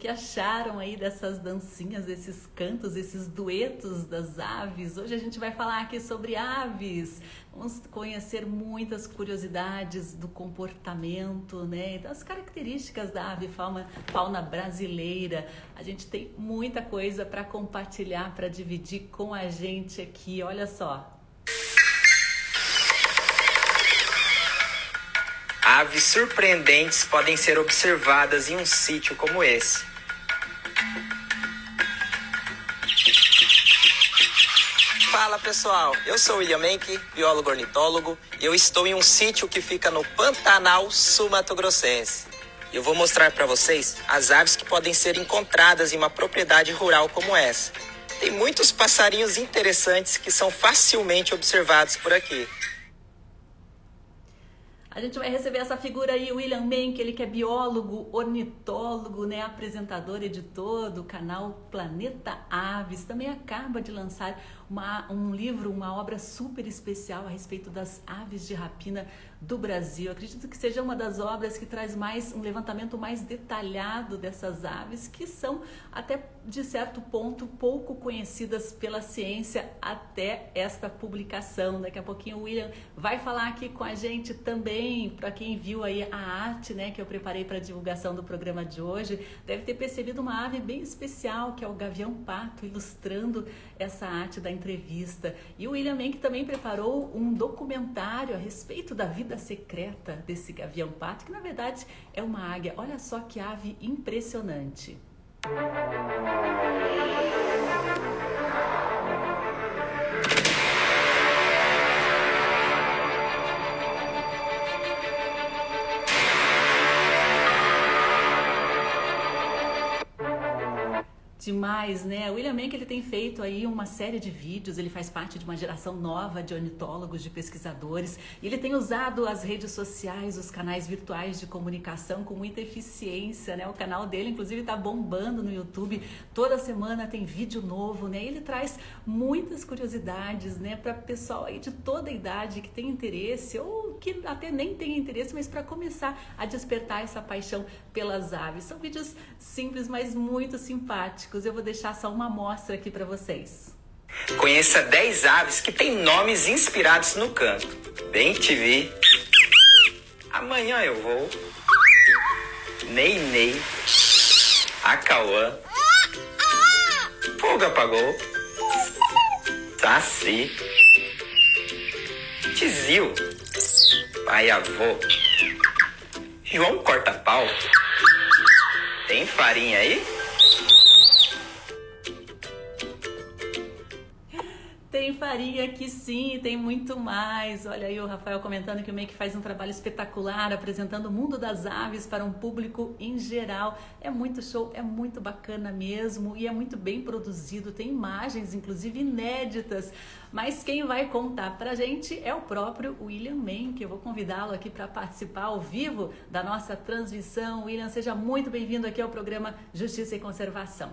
que acharam aí dessas dancinhas, esses cantos, esses duetos das aves? Hoje a gente vai falar aqui sobre aves. Vamos conhecer muitas curiosidades do comportamento, né? Das características da ave fauna, fauna brasileira. A gente tem muita coisa para compartilhar, para dividir com a gente aqui. Olha só, Aves surpreendentes podem ser observadas em um sítio como esse. Pessoal, eu sou William Menck, biólogo ornitólogo, e eu estou em um sítio que fica no Pantanal Sul-Mato-Grossense. Eu vou mostrar para vocês as aves que podem ser encontradas em uma propriedade rural como essa. Tem muitos passarinhos interessantes que são facilmente observados por aqui. A gente vai receber essa figura aí, William Menck, ele que é biólogo, ornitólogo, né, apresentador, editor do canal Planeta Aves. Também acaba de lançar uma, um livro, uma obra super especial a respeito das aves de rapina do Brasil. Acredito que seja uma das obras que traz mais um levantamento mais detalhado dessas aves que são até de certo ponto pouco conhecidas pela ciência até esta publicação. Daqui a pouquinho o William vai falar aqui com a gente também, para quem viu aí a arte, né, que eu preparei para a divulgação do programa de hoje, deve ter percebido uma ave bem especial, que é o gavião pato, ilustrando essa arte da entrevista. E o William Menck também preparou um documentário a respeito da vida secreta desse gavião pato, que na verdade é uma águia. Olha só que ave impressionante. Demais, né? O William Menck ele tem feito aí uma série de vídeos, ele faz parte de uma geração nova de ornitólogos, de pesquisadores, e ele tem usado as redes sociais, os canais virtuais de comunicação com muita eficiência, né? O canal dele, inclusive, está bombando no YouTube. Toda semana tem vídeo novo, né? Ele traz muitas curiosidades, né, para pessoal aí de toda a idade que tem interesse ou que até nem tem interesse, mas para começar a despertar essa paixão pelas aves. São vídeos simples, mas muito simpáticos eu vou deixar só uma amostra aqui para vocês. Conheça 10 aves que têm nomes inspirados no canto. Bem te vi. Amanhã eu vou. Ney Ney. Acauã. Fogo apagou. Saci. Tizil. Pai avô. João Corta-Pau. Tem farinha aí? Tem farinha aqui sim, tem muito mais. Olha aí o Rafael comentando que o Make faz um trabalho espetacular apresentando o mundo das aves para um público em geral. É muito show, é muito bacana mesmo e é muito bem produzido. Tem imagens, inclusive inéditas. Mas quem vai contar para a gente é o próprio William que eu vou convidá-lo aqui para participar ao vivo da nossa transmissão. William, seja muito bem-vindo aqui ao programa Justiça e Conservação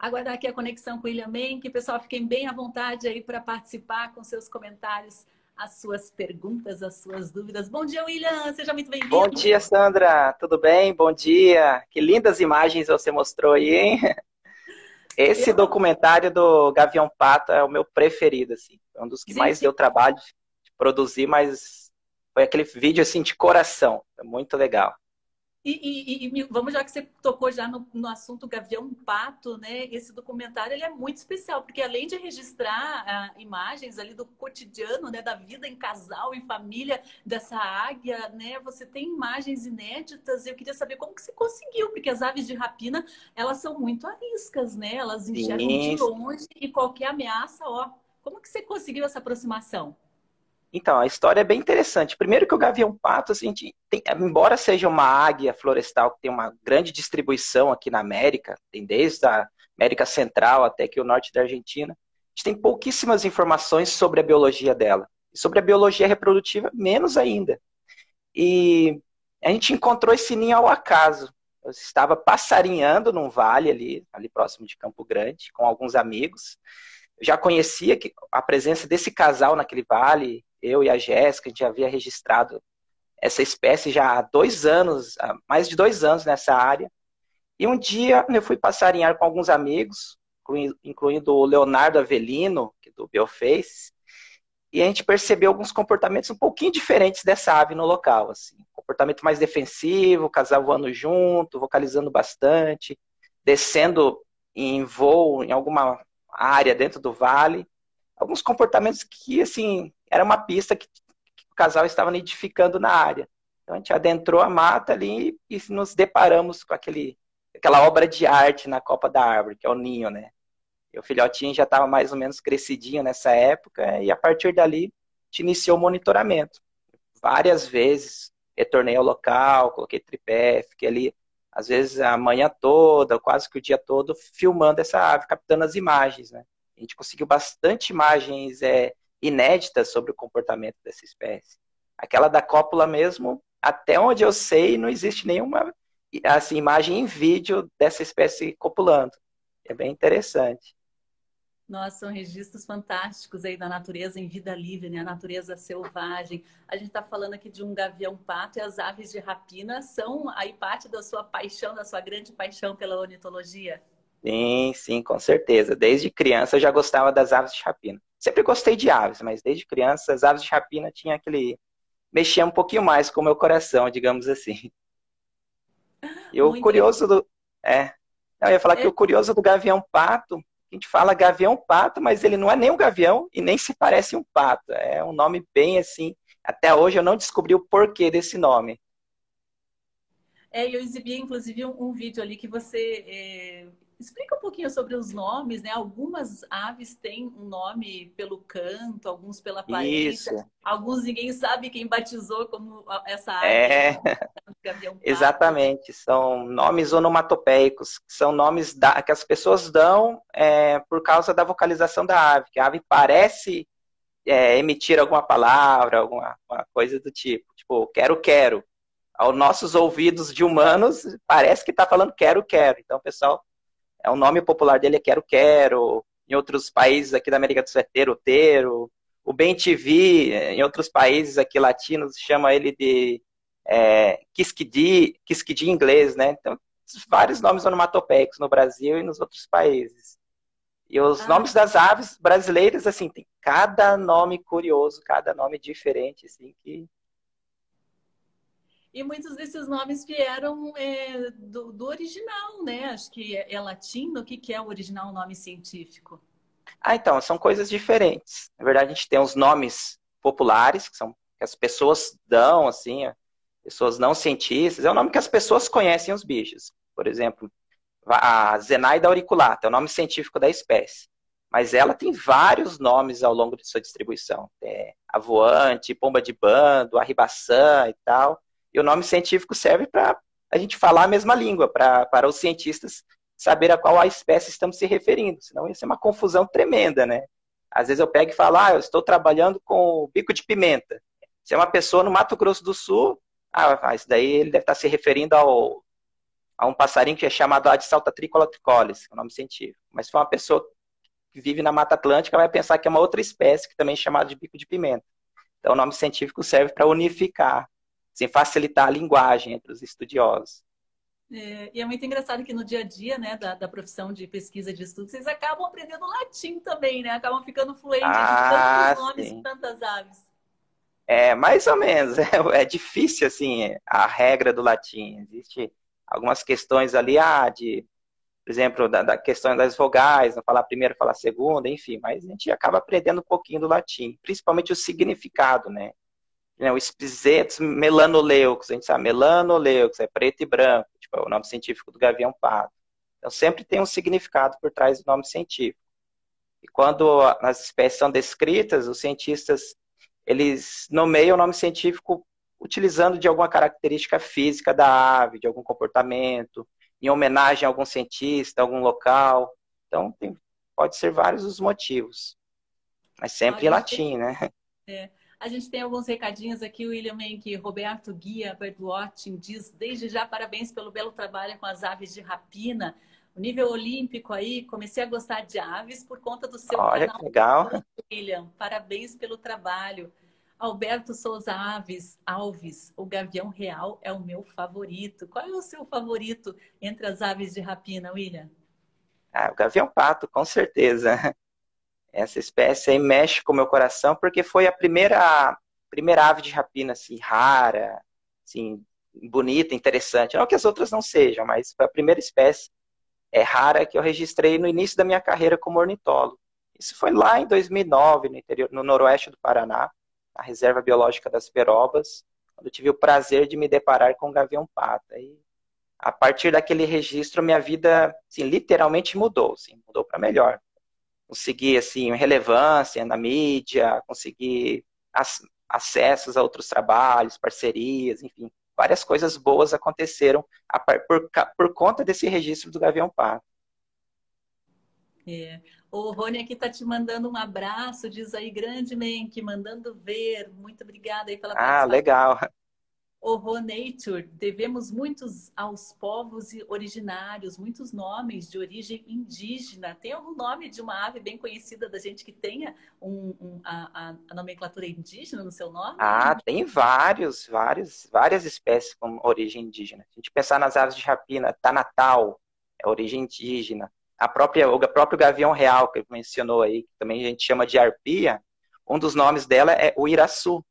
aguardar aqui a conexão com o William Menck. Pessoal, fiquem bem à vontade aí para participar com seus comentários, as suas perguntas, as suas dúvidas. Bom dia, William. Seja muito bem-vindo. Bom dia, Sandra. Tudo bem? Bom dia. Que lindas imagens você mostrou aí, hein? Esse Eu... documentário do Gavião Pato é o meu preferido, assim. É um dos que Gente... mais deu trabalho de produzir, mas foi aquele vídeo, assim, de coração. É muito legal. E, e, e, vamos já que você tocou já no, no, assunto Gavião Pato, né? Esse documentário ele é muito especial, porque além de registrar ah, imagens ali do cotidiano, né, da vida em casal, em família dessa águia, né? Você tem imagens inéditas. Eu queria saber como que você conseguiu, porque as aves de rapina, elas são muito ariscas, né? Elas enxergam Sim. de longe e qualquer ameaça, ó. Como que você conseguiu essa aproximação? Então, a história é bem interessante. Primeiro que o gavião-pato, assim, tem, embora seja uma águia florestal que tem uma grande distribuição aqui na América, tem desde a América Central até aqui o norte da Argentina, a gente tem pouquíssimas informações sobre a biologia dela. E sobre a biologia reprodutiva, menos ainda. E a gente encontrou esse ninho ao acaso. Eu estava passarinhando num vale ali, ali próximo de Campo Grande, com alguns amigos. Eu já conhecia a presença desse casal naquele vale, eu e a Jéssica, a gente havia registrado essa espécie já há dois anos, há mais de dois anos nessa área. E um dia eu fui passarinhar com alguns amigos, incluindo o Leonardo Avelino, do Bioface, e a gente percebeu alguns comportamentos um pouquinho diferentes dessa ave no local, assim, comportamento mais defensivo, casal voando junto, vocalizando bastante, descendo em voo em alguma área dentro do vale, alguns comportamentos que, assim, era uma pista que, que o casal estava nidificando na área. Então a gente adentrou a mata ali e nos deparamos com aquele, aquela obra de arte na copa da árvore, que é o ninho, né? E o filhotinho já estava mais ou menos crescidinho nessa época, e a partir dali, gente iniciou o monitoramento. Várias vezes retornei ao local, coloquei tripé, fiquei ali, às vezes a manhã toda, quase que o dia todo, filmando essa ave, captando as imagens, né? A gente conseguiu bastante imagens é, inéditas sobre o comportamento dessa espécie. Aquela da cópula mesmo, até onde eu sei, não existe nenhuma assim, imagem em vídeo dessa espécie copulando. É bem interessante. Nossa, são registros fantásticos aí da natureza em vida livre, né? A natureza selvagem. A gente está falando aqui de um gavião-pato e as aves de rapina são aí parte da sua paixão, da sua grande paixão pela ornitologia? Sim, sim, com certeza. Desde criança eu já gostava das aves de rapina. Sempre gostei de aves, mas desde criança as aves de rapina tinham aquele... Mexia um pouquinho mais com o meu coração, digamos assim. E o curioso do... É, eu ia falar é... que o curioso do gavião-pato a gente fala gavião-pato, mas ele não é nem um gavião e nem se parece um pato. É um nome bem assim. Até hoje eu não descobri o porquê desse nome. É, eu exibi inclusive um, um vídeo ali que você é, Explica um pouquinho sobre os nomes, né? Algumas aves têm um nome pelo canto, alguns pela aparência, Isso. alguns ninguém sabe quem batizou como essa ave. É, exatamente. São nomes onomatopeicos, são nomes da... que as pessoas dão é, por causa da vocalização da ave, que a ave parece é, emitir alguma palavra, alguma coisa do tipo. Tipo, quero, quero. Aos nossos ouvidos de humanos, parece que está falando quero, quero. Então, o pessoal é, o nome popular dele é Quero Quero. Em outros países aqui da América do Sul é Tero Tero. O Ben TV, em outros países aqui latinos, chama ele de é, Kiskidi, Kiskidi em inglês, né? Então, vários nomes onomatopeicos no Brasil e nos outros países. E os ah. nomes das aves brasileiras, assim, tem cada nome curioso, cada nome diferente, assim, que e muitos desses nomes vieram é, do, do, original, né? Acho que é, é latino. O que, que é o original nome científico? Ah, então, são coisas diferentes. Na verdade, a gente tem os nomes populares, que são que as pessoas dão, assim, pessoas não cientistas. É o nome que as pessoas conhecem os bichos. Por exemplo, a Zenaida auriculata, é o nome científico da espécie. Mas ela tem vários nomes ao longo de sua distribuição. É a voante, pomba de bando, a ribaçã e tal. E o nome científico serve para a gente falar a mesma língua, pra, para os cientistas saber a qual a espécie estamos se referindo. Senão ia ser uma confusão tremenda, né? Às vezes eu pego e falo, ah, eu estou trabalhando com bico de pimenta. Se é uma pessoa no Mato Grosso do Sul, ah, isso daí ele deve estar se referindo ao, a um passarinho que é chamado Adsalta tricola tricolis, é o nome científico. Mas se for uma pessoa que vive na Mata Atlântica, vai pensar que é uma outra espécie que também é chamada de bico de pimenta. Então o nome científico serve para unificar sem facilitar a linguagem entre os estudiosos. É, e é muito engraçado que no dia a dia, né, da, da profissão de pesquisa de estudo, vocês acabam aprendendo latim também, né? Acabam ficando fluentes ah, de tantos nomes e tantas aves. É, mais ou menos. É, é, difícil, assim, a regra do latim. Existe algumas questões ali, ah, de, por exemplo, da, da questão das vogais, não falar primeiro, falar segundo, enfim, mas a gente acaba aprendendo um pouquinho do latim, principalmente o significado, né? Né, o Spizetus melanoleucos, a gente sabe, melanoleucos, é preto e branco, tipo, é o nome científico do gavião pardo. Então, sempre tem um significado por trás do nome científico. E quando as espécies são descritas, os cientistas, eles nomeiam o nome científico utilizando de alguma característica física da ave, de algum comportamento, em homenagem a algum cientista, algum local. Então, tem, pode ser vários os motivos. Mas sempre em latim, né? É. A gente tem alguns recadinhos aqui. O William Menck, Roberto Guia Birdwatching diz: desde já parabéns pelo belo trabalho com as aves de rapina. O nível olímpico aí, comecei a gostar de aves por conta do seu Olha, canal. legal. William, parabéns pelo trabalho. Alberto Souza Aves, Alves, o gavião real é o meu favorito. Qual é o seu favorito entre as aves de rapina, William? Ah, o gavião pato, com certeza. Essa espécie aí mexe com o meu coração porque foi a primeira, primeira ave de rapina assim, rara, assim, bonita, interessante. Não que as outras não sejam, mas foi a primeira espécie é, rara que eu registrei no início da minha carreira como ornitólogo. Isso foi lá em 2009, no, interior, no noroeste do Paraná a Reserva Biológica das Perobas, quando eu tive o prazer de me deparar com o gavião pata. E a partir daquele registro, minha vida, assim, literalmente mudou, assim, mudou para melhor. Consegui, assim, relevância na mídia, consegui acessos a outros trabalhos, parcerias, enfim, várias coisas boas aconteceram por, por conta desse registro do Gavião Pato. É. O Rony aqui está te mandando um abraço, diz aí, grande Menk, mandando ver. Muito obrigada aí pela Ah, legal. O Ronature, devemos muitos aos povos originários, muitos nomes de origem indígena. Tem algum nome de uma ave bem conhecida da gente que tenha um, um, a, a, nomenclatura indígena no seu nome? Ah, tem vários, vários, várias espécies com origem indígena. A gente pensar nas aves de rapina, Tanatal, é origem indígena a própria, o próprio gavião real que mencionou aí, que também a gente chama de arpia, um dos nomes dela é o iraçu.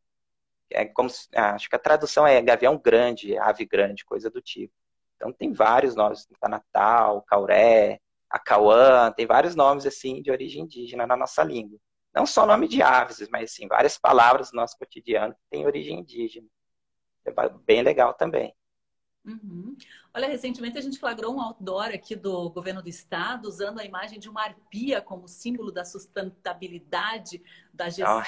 É como, ah, acho que a tradução é gavião grande, ave grande, coisa do tipo. Então tem vários nomes, tá Natal, Cauré, Acauã, tem vários nomes assim de origem indígena na nossa língua. Não só nome de aves, mas sim várias palavras do nosso cotidiano que têm origem indígena. É bem legal também. Uhum. Olha, recentemente a gente flagrou um outdoor aqui do governo do estado usando a imagem de uma arpia como símbolo da sustentabilidade da gestão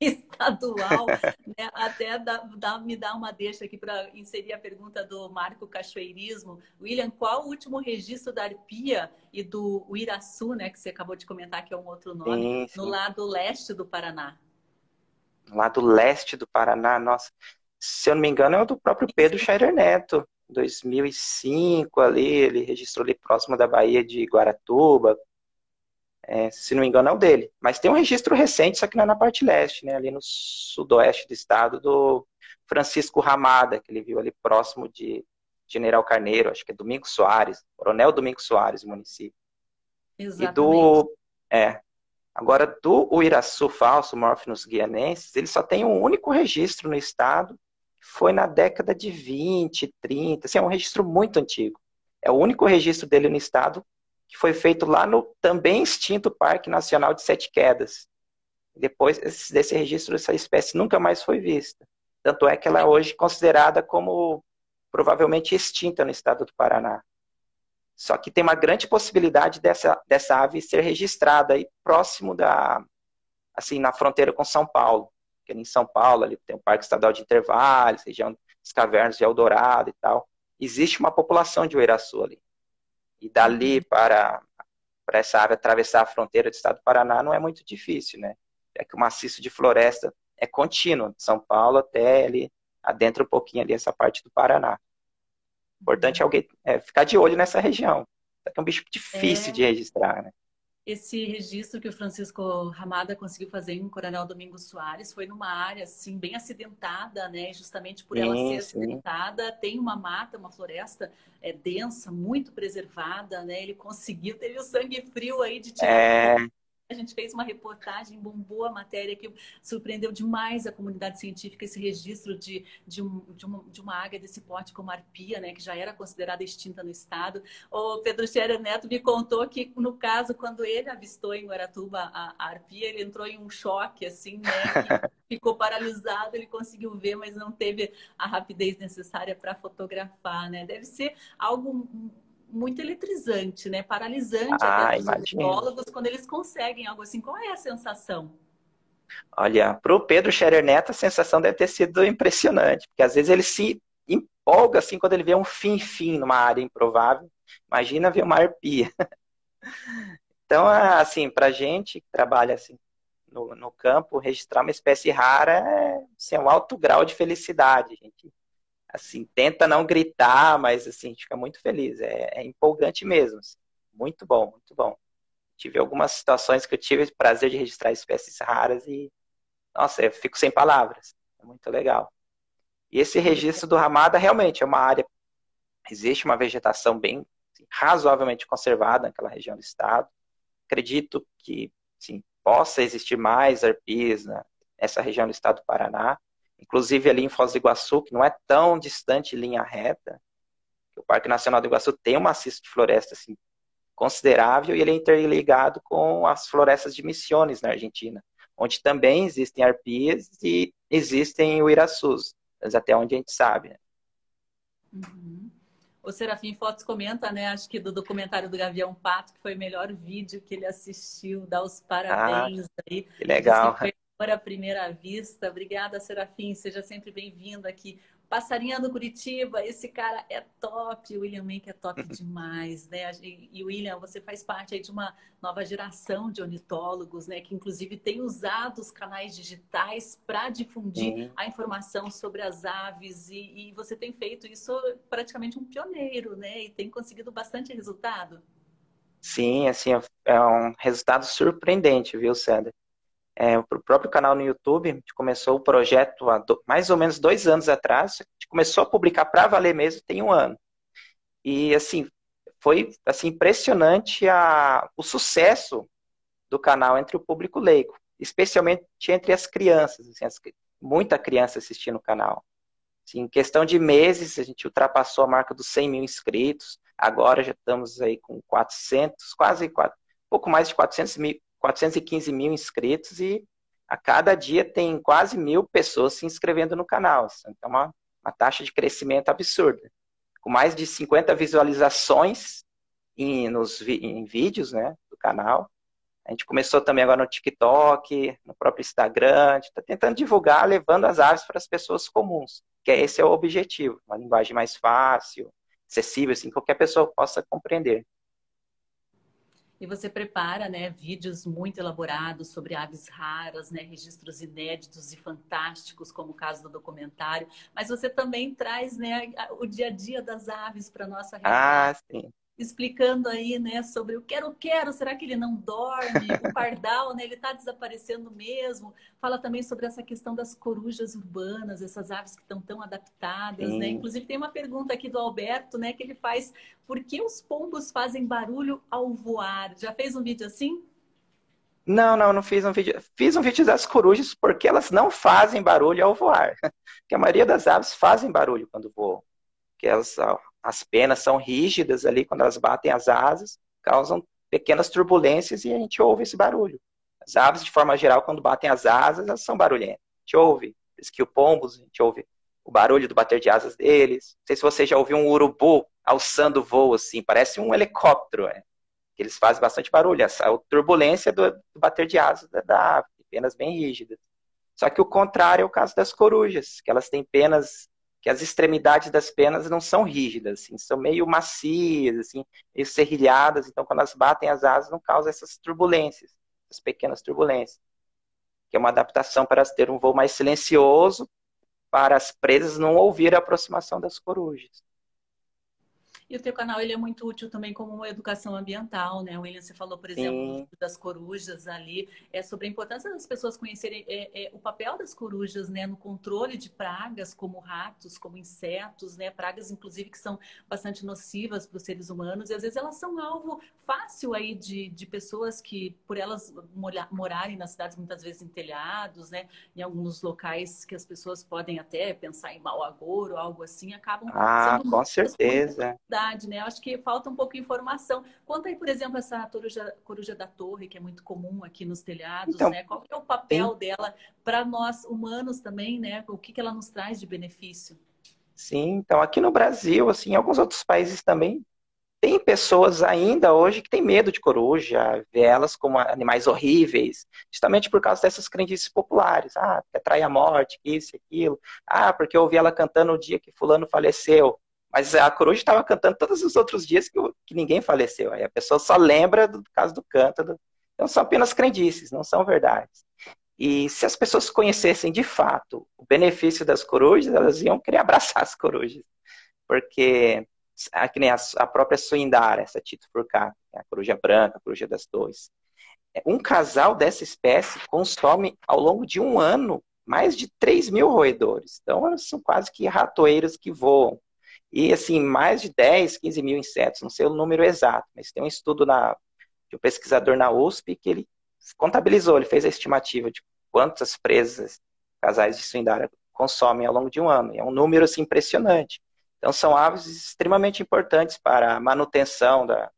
estadual. né? Até dá, dá, me dá uma deixa aqui para inserir a pergunta do Marco Cachoeirismo. William, qual o último registro da arpia e do Uiraçu, né, que você acabou de comentar que é um outro nome, sim, sim. no lado leste do Paraná? No lado leste do Paraná, nossa se eu não me engano, é o do próprio Pedro Scheider Neto, 2005 ali, ele registrou ali próximo da Bahia de Guaratuba, é, se não me engano é o dele, mas tem um registro recente, só que não é na parte leste, né, ali no sudoeste do estado, do Francisco Ramada, que ele viu ali próximo de General Carneiro, acho que é Domingos Soares, Coronel Domingos Soares, município. Exatamente. E do, é, agora do Uiraçu falso, Morphinus guianensis, ele só tem um único registro no estado, foi na década de 20, 30, assim, é um registro muito antigo. É o único registro dele no estado que foi feito lá no também extinto Parque Nacional de Sete Quedas. Depois desse registro, essa espécie nunca mais foi vista. Tanto é que ela é hoje considerada como provavelmente extinta no estado do Paraná. Só que tem uma grande possibilidade dessa, dessa ave ser registrada aí próximo da, assim, na fronteira com São Paulo que em São Paulo ali tem o Parque Estadual de Intervalos, região das cavernas de Eldorado e tal. Existe uma população de Uiraçu ali. E dali uhum. para, para essa área atravessar a fronteira do estado do Paraná não é muito difícil, né? É que o maciço de floresta é contínuo, de São Paulo até ali, adentra um pouquinho ali essa parte do Paraná. Importante é alguém é, ficar de olho nessa região. É um bicho difícil é... de registrar, né? Esse registro que o Francisco Ramada conseguiu fazer em Coronel Domingos Soares foi numa área assim bem acidentada, né? Justamente por sim, ela ser acidentada, tem uma mata, uma floresta é, densa, muito preservada, né? Ele conseguiu, teve o sangue frio aí de tirar é... A gente fez uma reportagem, bombou a matéria que surpreendeu demais a comunidade científica esse registro de, de, um, de, uma, de uma águia desse porte como arpia, né, que já era considerada extinta no estado. O Pedro Scherer Neto me contou que, no caso, quando ele avistou em Guaratuba a, a arpia, ele entrou em um choque, assim, né, ficou paralisado, ele conseguiu ver, mas não teve a rapidez necessária para fotografar, né? Deve ser algo muito eletrizante, né? Paralisante ah, até para os biólogos quando eles conseguem algo assim. Qual é a sensação? Olha, para o Pedro Scherer Neto, a sensação deve ter sido impressionante, porque às vezes ele se empolga assim quando ele vê um fim-fim numa área improvável. Imagina ver uma arpia. Então, assim, para gente que trabalha assim no, no campo, registrar uma espécie rara é assim, é um alto grau de felicidade. A gente assim, tenta não gritar, mas assim, fica muito feliz. É, é empolgante mesmo. Assim. Muito bom, muito bom. Tive algumas situações que eu tive o prazer de registrar espécies raras e nossa, eu fico sem palavras. É muito legal. E esse registro do Ramada realmente é uma área, existe uma vegetação bem assim, razoavelmente conservada naquela região do estado. Acredito que sim, possa existir mais arpias nessa região do estado do Paraná, inclusive ali em Foz do Iguaçu, que não é tão distante linha reta. O Parque Nacional do Iguaçu tem uma maciço de floresta assim, considerável e ele é interligado com as florestas de Misiones na Argentina, onde também existem arpias e existem uiraçus, até onde a gente sabe. Né? Uhum. O Serafim Fotos comenta, né? Acho que do documentário do Gavião Pato, que foi o melhor vídeo que ele assistiu. Dá os parabéns ah, aí. Que legal. Que foi a primeira vista. Obrigada, Serafim. Seja sempre bem-vindo aqui Passarinhando Curitiba, esse cara é top, o William Mank é top demais, né? E William, você faz parte aí de uma nova geração de ornitólogos, né? Que inclusive tem usado os canais digitais para difundir uhum. a informação sobre as aves e, e, você tem feito isso praticamente um pioneiro, né? E tem conseguido bastante resultado. Sim, assim, é um resultado surpreendente, viu, Sandra? É, o próprio canal no YouTube, a gente começou o projeto há do, mais ou menos dois anos atrás, a gente começou a publicar para valer mesmo tem um ano. E, assim, foi assim, impressionante a, o sucesso do canal entre o público leigo, especialmente entre as crianças, assim, as, muita criança assistindo o canal. Assim, em questão de meses, a gente ultrapassou a marca dos 100 mil inscritos, agora já estamos aí com 400, quase 4, pouco mais de 400 mil, 415 mil inscritos e a cada dia tem quase mil pessoas se inscrevendo no canal. Então, é uma, uma taxa de crescimento absurda. Com mais de 50 visualizações em, nos, em vídeos né, do canal. A gente começou também agora no TikTok, no próprio Instagram. A gente está tentando divulgar, levando as aves para as pessoas comuns, que esse é o objetivo. Uma linguagem mais fácil, acessível, assim, qualquer pessoa possa compreender. E você prepara né, vídeos muito elaborados sobre aves raras, né, registros inéditos e fantásticos, como o caso do documentário. Mas você também traz né, o dia a dia das aves para a nossa realidade. Ah, sim explicando aí, né, sobre o quero, quero, será que ele não dorme? O pardal, né, ele está desaparecendo mesmo. Fala também sobre essa questão das corujas urbanas, essas aves que estão tão adaptadas, né? Sim. né? Inclusive tem uma pergunta aqui do Alberto, né, que ele faz: por que os pombos fazem barulho ao voar? Já fez um vídeo assim? Não, não, não fiz um vídeo. Fiz um vídeo das corujas porque elas não fazem barulho ao voar. Porque a maioria das aves fazem barulho quando voam. Que elas, as penas são rígidas ali quando elas batem as asas, causam pequenas turbulências e a gente ouve esse barulho. As aves, de forma geral, quando batem as asas, elas são barulhentas. A gente ouve. Diz que o pombos, a gente ouve o barulho do bater de asas deles. Não sei se você já ouviu um urubu alçando voo, assim, parece um helicóptero. É. Eles fazem bastante barulho. Essa a turbulência do, do bater de asas da, da ave, penas bem rígidas. Só que o contrário é o caso das corujas, que elas têm penas que as extremidades das penas não são rígidas, assim, são meio macias, assim, meio serrilhadas, então quando elas batem as asas não causa essas turbulências, essas pequenas turbulências. Que é uma adaptação para ter um voo mais silencioso, para as presas não ouvir a aproximação das corujas. E o teu canal ele é muito útil também como uma educação ambiental, né? William, você falou, por exemplo, das corujas ali, é sobre a importância das pessoas conhecerem é, é, o papel das corujas, né, no controle de pragas como ratos, como insetos, né, pragas inclusive que são bastante nocivas para os seres humanos. E às vezes elas são alvo fácil aí de, de pessoas que por elas morarem nas cidades muitas vezes em telhados, né, em alguns locais que as pessoas podem até pensar em mau agouro, algo assim, acabam ah, com certeza verdade, né? Eu acho que falta um pouco de informação. Conta aí, por exemplo, essa coruja, coruja da torre, que é muito comum aqui nos telhados, então, né? Qual é o papel sim. dela para nós humanos também, né? O que, que ela nos traz de benefício? Sim, então aqui no Brasil, assim, em alguns outros países também, tem pessoas ainda hoje que têm medo de coruja, vê elas como animais horríveis, justamente por causa dessas crendices populares. Ah, que atrai a morte, isso e aquilo. Ah, porque eu ouvi ela cantando no dia que fulano faleceu. Mas a coruja estava cantando todos os outros dias que, que, ninguém faleceu. Aí a pessoa só lembra do caso do canto. Do... Então são apenas crendices, não são verdades. E se as pessoas conhecessem de fato o benefício das corujas, elas iam querer abraçar as corujas. Porque que nem a, a própria Suindara, essa Tito Furcata, a coruja branca, a coruja das torres, um casal dessa espécie consome ao longo de um ano mais de 3 mil roedores. Então, são quase que ratoeiros que voam. E, assim, mais de 10, 15 mil insetos, não sei o número exato, mas tem um estudo na, de um pesquisador na USP que ele contabilizou, ele fez a estimativa de quantas presas casais de suindária consomem ao longo de um ano. é um número assim, impressionante. Então, são aves extremamente importantes para a manutenção da,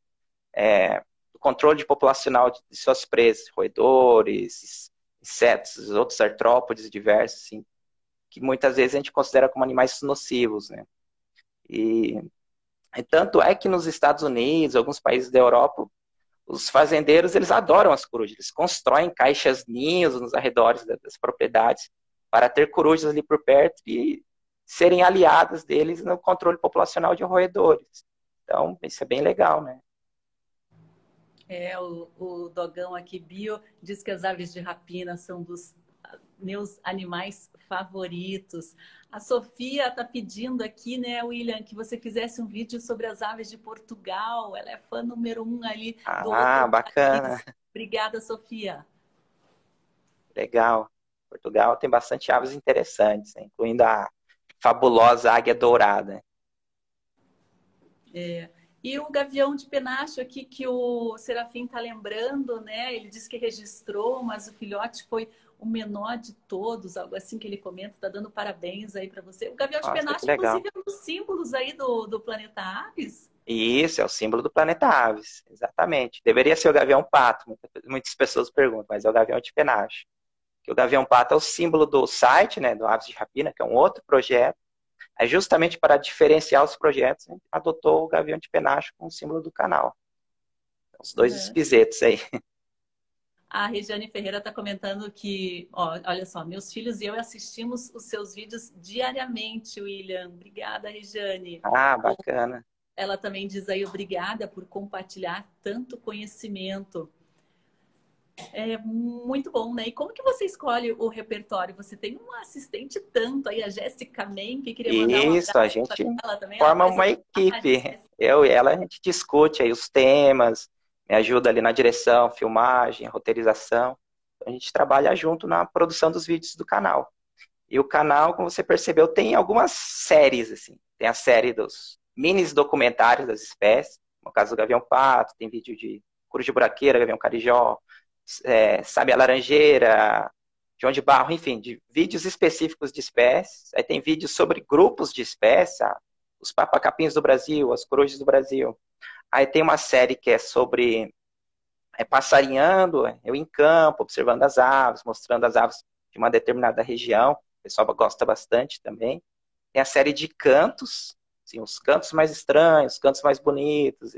é, do controle populacional de, de suas presas, roedores, insetos, outros artrópodes diversos, assim, que muitas vezes a gente considera como animais nocivos, né? E, e tanto é que nos Estados Unidos, alguns países da Europa, os fazendeiros eles adoram as corujas, eles constroem caixas ninhos nos arredores das propriedades para ter corujas ali por perto e serem aliadas deles no controle populacional de roedores. Então, isso é bem legal, né? É, o, o Dogão aqui, Bio, diz que as aves de rapina são dos meus animais favoritos. A Sofia está pedindo aqui, né, William, que você fizesse um vídeo sobre as aves de Portugal. Ela é fã número um ali do Ah, bacana. País. Obrigada, Sofia. Legal. Portugal tem bastante aves interessantes, né? incluindo a fabulosa águia dourada. É. E o gavião de penacho aqui que o Serafim está lembrando, né? Ele disse que registrou, mas o filhote foi o menor de todos, algo assim que ele comenta, está dando parabéns aí para você. O gavião de penacho, inclusive, é um dos símbolos aí do, do planeta Aves. Isso, é o símbolo do planeta Aves, exatamente. Deveria ser o gavião pato, muitas pessoas perguntam, mas é o gavião de penacho. Que o gavião pato é o símbolo do site, né, do Aves de Rapina, que é um outro projeto, é justamente para diferenciar os projetos, a gente adotou o gavião de penacho como símbolo do canal. Os dois é. aí. A Regiane Ferreira está comentando que, ó, olha só, meus filhos e eu assistimos os seus vídeos diariamente, William. Obrigada, Regiane. Ah, bacana. Ela também diz aí, obrigada por compartilhar tanto conhecimento. É muito bom, né? E como que você escolhe o repertório? Você tem um assistente tanto aí, a Jéssica Men, que queria mandar Isso, a gente forma uma equipe. Eu e ela, a gente discute aí os temas, me ajuda ali na direção, filmagem, roteirização. A gente trabalha junto na produção dos vídeos do canal. E o canal, como você percebeu, tem algumas séries, assim. Tem a série dos minis documentários das espécies, no caso do Gavião Pato, tem vídeo de Coruja Buraqueira, Gavião Carijó, é, Sabe a Laranjeira, João de Barro, enfim, de vídeos específicos de espécies. Aí tem vídeos sobre grupos de espécies, os papacapins do Brasil, as corujas do Brasil. Aí tem uma série que é sobre é, passarinhando, eu em campo, observando as aves, mostrando as aves de uma determinada região. O pessoal gosta bastante também. Tem a série de cantos, assim, os cantos mais estranhos, os cantos mais bonitos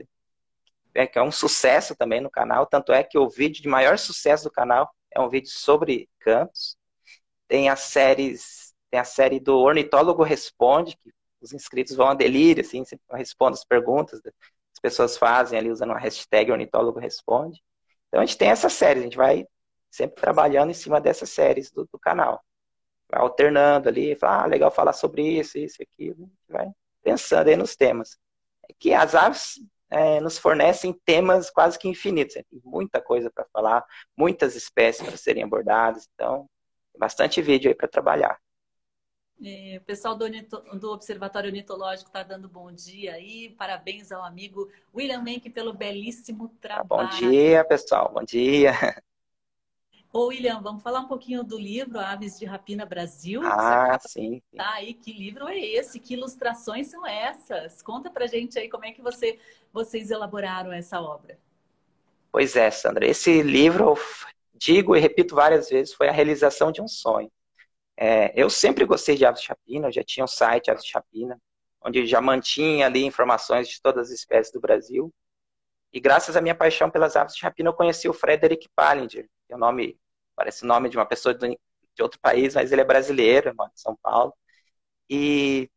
é, que é um sucesso também no canal, tanto é que o vídeo de maior sucesso do canal é um vídeo sobre cantos. Tem as séries, tem a série do Ornitólogo Responde, que os inscritos vão a delírio, assim, respondem as perguntas que as pessoas fazem ali usando a hashtag Ornitólogo Responde. Então a gente tem essa série, a gente vai sempre trabalhando em cima dessas séries do, do canal. Vai alternando ali, fala, ah, legal falar sobre isso, isso, aquilo, vai pensando aí nos temas. É que as aves é, nos fornecem temas quase que infinitos. Tem muita coisa para falar, muitas espécies para serem abordadas, então, bastante vídeo aí para trabalhar. É, o pessoal do, do Observatório Ornitológico está dando bom dia aí. Parabéns ao amigo William Menck pelo belíssimo trabalho. bom dia, pessoal. Bom dia. Ô, William, vamos falar um pouquinho do livro Aves de Rapina Brasil. Ah, sim, sim. Tá aí, que livro é esse? Que ilustrações são essas? Conta pra gente aí como é que você, vocês elaboraram essa obra. Pois é, Sandra. Esse livro, digo e repito várias vezes, foi a realização de um sonho. É, eu sempre gostei de aves de rapina, eu já tinha um site Aves de Rapina, onde já mantinha ali informações de todas as espécies do Brasil. E graças à minha paixão pelas aves de rapina, eu conheci o Frederick Pallinger, que é o nome parece o nome de uma pessoa de outro país, mas ele é brasileiro, mora em São Paulo. E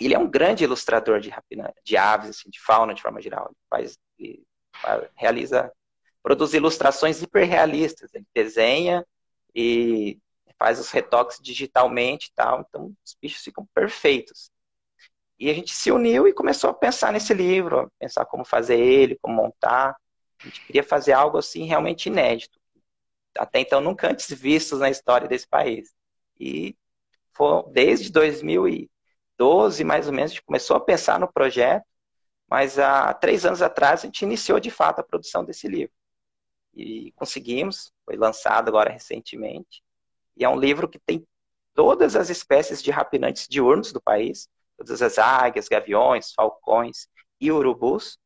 ele é um grande ilustrador de rapina, de aves, assim, de fauna de forma geral. Ele faz, ele realiza, produz ilustrações hiperrealistas. Ele desenha e faz os retoques digitalmente e tal. Então, os bichos ficam perfeitos. E a gente se uniu e começou a pensar nesse livro, a pensar como fazer ele, como montar. A gente queria fazer algo assim realmente inédito. Até então nunca antes vistos na história desse país. E foi desde 2012, mais ou menos, a gente começou a pensar no projeto, mas há três anos atrás a gente iniciou de fato a produção desse livro. E conseguimos, foi lançado agora recentemente. E é um livro que tem todas as espécies de rapinantes diurnos do país, todas as águias, gaviões, falcões e urubus.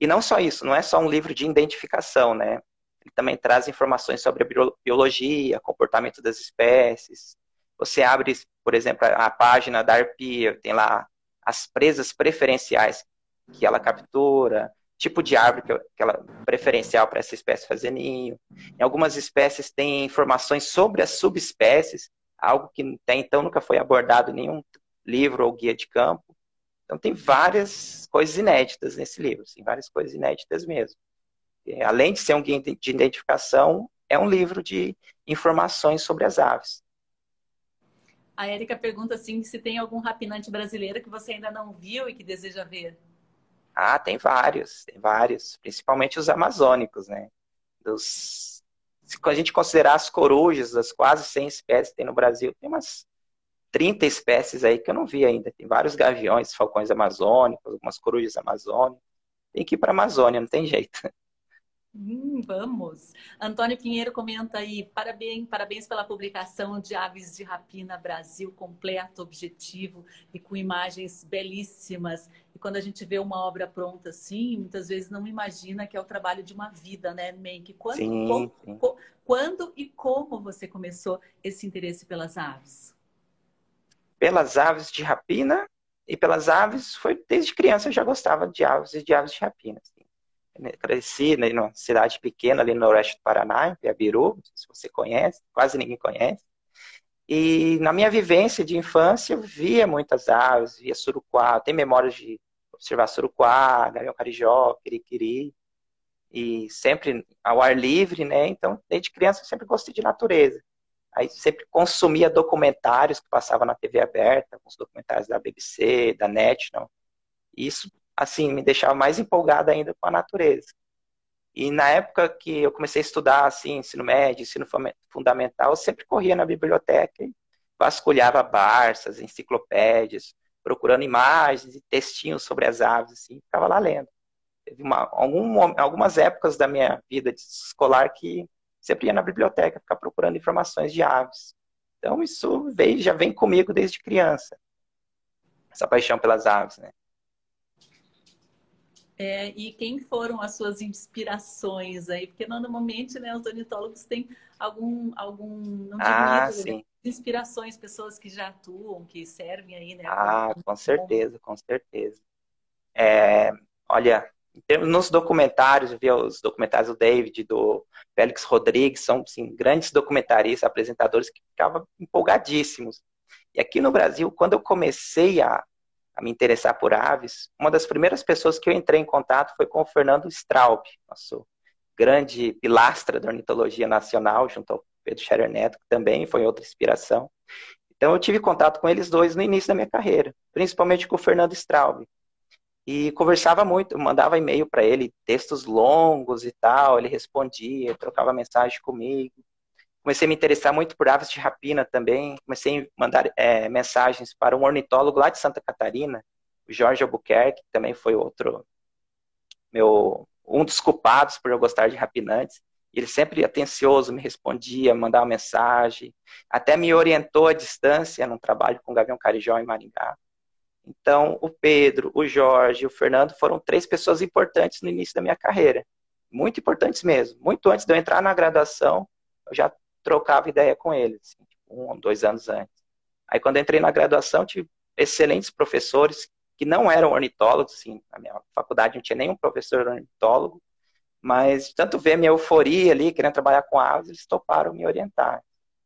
E não só isso, não é só um livro de identificação, né? Ele também traz informações sobre a biologia, comportamento das espécies. Você abre, por exemplo, a página da arpia, tem lá as presas preferenciais que ela captura, tipo de árvore que, ela preferencial para essa espécie fazer ninho. Em algumas espécies tem informações sobre as subespécies, algo que até então nunca foi abordado em nenhum livro ou guia de campo. Então tem várias coisas inéditas nesse livro, assim, várias coisas inéditas mesmo. E, além de ser um guia de identificação, é um livro de informações sobre as aves. A Érica pergunta assim se tem algum rapinante brasileiro que você ainda não viu e que deseja ver. Ah, tem vários, tem vários, principalmente os amazônicos, né? Dos, se a gente considerar as corujas, das quase 100 espécies que tem no Brasil, tem umas 30 espécies aí que eu não vi ainda. Tem vários gaviões, falcões amazônicos, algumas corujas amazônicas. Tem que ir para a Amazônia, não tem jeito. Hum, vamos. Antônio Pinheiro comenta aí, parabéns, parabéns pela publicação de Aves de Rapina Brasil, completo, objetivo e com imagens belíssimas. E quando a gente vê uma obra pronta assim, muitas vezes não imagina que é o trabalho de uma vida, né, Menk? Quando, sim, como, sim. quando e como você começou esse interesse pelas aves? Pelas aves de rapina e pelas aves, foi desde criança eu já gostava de aves e de aves de rapina. Assim cresci né, numa cidade pequena ali no noroeste do Paraná, em Piabiru, não se você conhece, quase ninguém conhece. E na minha vivência de infância, eu via muitas aves, via surucuá, tem memórias de observar surucuá, gavião carijó, quiriquiri, e sempre ao ar livre, né? Então, desde criança, eu sempre gostei de natureza. Aí sempre consumia documentários que passavam na TV aberta, alguns documentários da BBC, da National. Isso assim, me deixava mais empolgada ainda com a natureza. E na época que eu comecei a estudar, assim, ensino médio, ensino fundamental, eu sempre corria na biblioteca e vasculhava barças, enciclopédias, procurando imagens e textinhos sobre as aves, assim, ficava lá lendo. Teve uma, algum, algumas épocas da minha vida escolar que sempre ia na biblioteca ficar procurando informações de aves. Então isso veio, já vem comigo desde criança, essa paixão pelas aves, né? É, e quem foram as suas inspirações aí? Porque normalmente né, os ornitólogos têm algum, algum não digo ah, sim. inspirações, pessoas que já atuam, que servem aí, né? Ah, com certeza, com certeza. É, olha, nos documentários, vi os documentários do David, do Félix Rodrigues, são assim, grandes documentaristas, apresentadores que ficavam empolgadíssimos. E aqui no Brasil, quando eu comecei a, a me interessar por aves, uma das primeiras pessoas que eu entrei em contato foi com o Fernando Straub, nosso grande pilastra da ornitologia nacional, junto ao Pedro Scherer Neto, que também foi outra inspiração. Então eu tive contato com eles dois no início da minha carreira, principalmente com o Fernando Straub. E conversava muito, mandava e-mail para ele, textos longos e tal, ele respondia, trocava mensagem comigo comecei a me interessar muito por aves de rapina também. Comecei a mandar é, mensagens para um ornitólogo lá de Santa Catarina, o Jorge Albuquerque, que também foi outro meu um dos culpados por eu gostar de rapinantes. Ele sempre atencioso me respondia, mandava mensagem, até me orientou à distância num trabalho com o Gavião Carijó em Maringá. Então, o Pedro, o Jorge e o Fernando foram três pessoas importantes no início da minha carreira. Muito importantes mesmo. Muito antes de eu entrar na graduação, eu já trocava ideia com eles, assim, um, dois anos antes. Aí quando entrei na graduação, tive excelentes professores que não eram ornitólogos, assim, na minha faculdade não tinha nenhum professor ornitólogo, mas tanto ver minha euforia ali, querendo trabalhar com aves, eles toparam me orientar.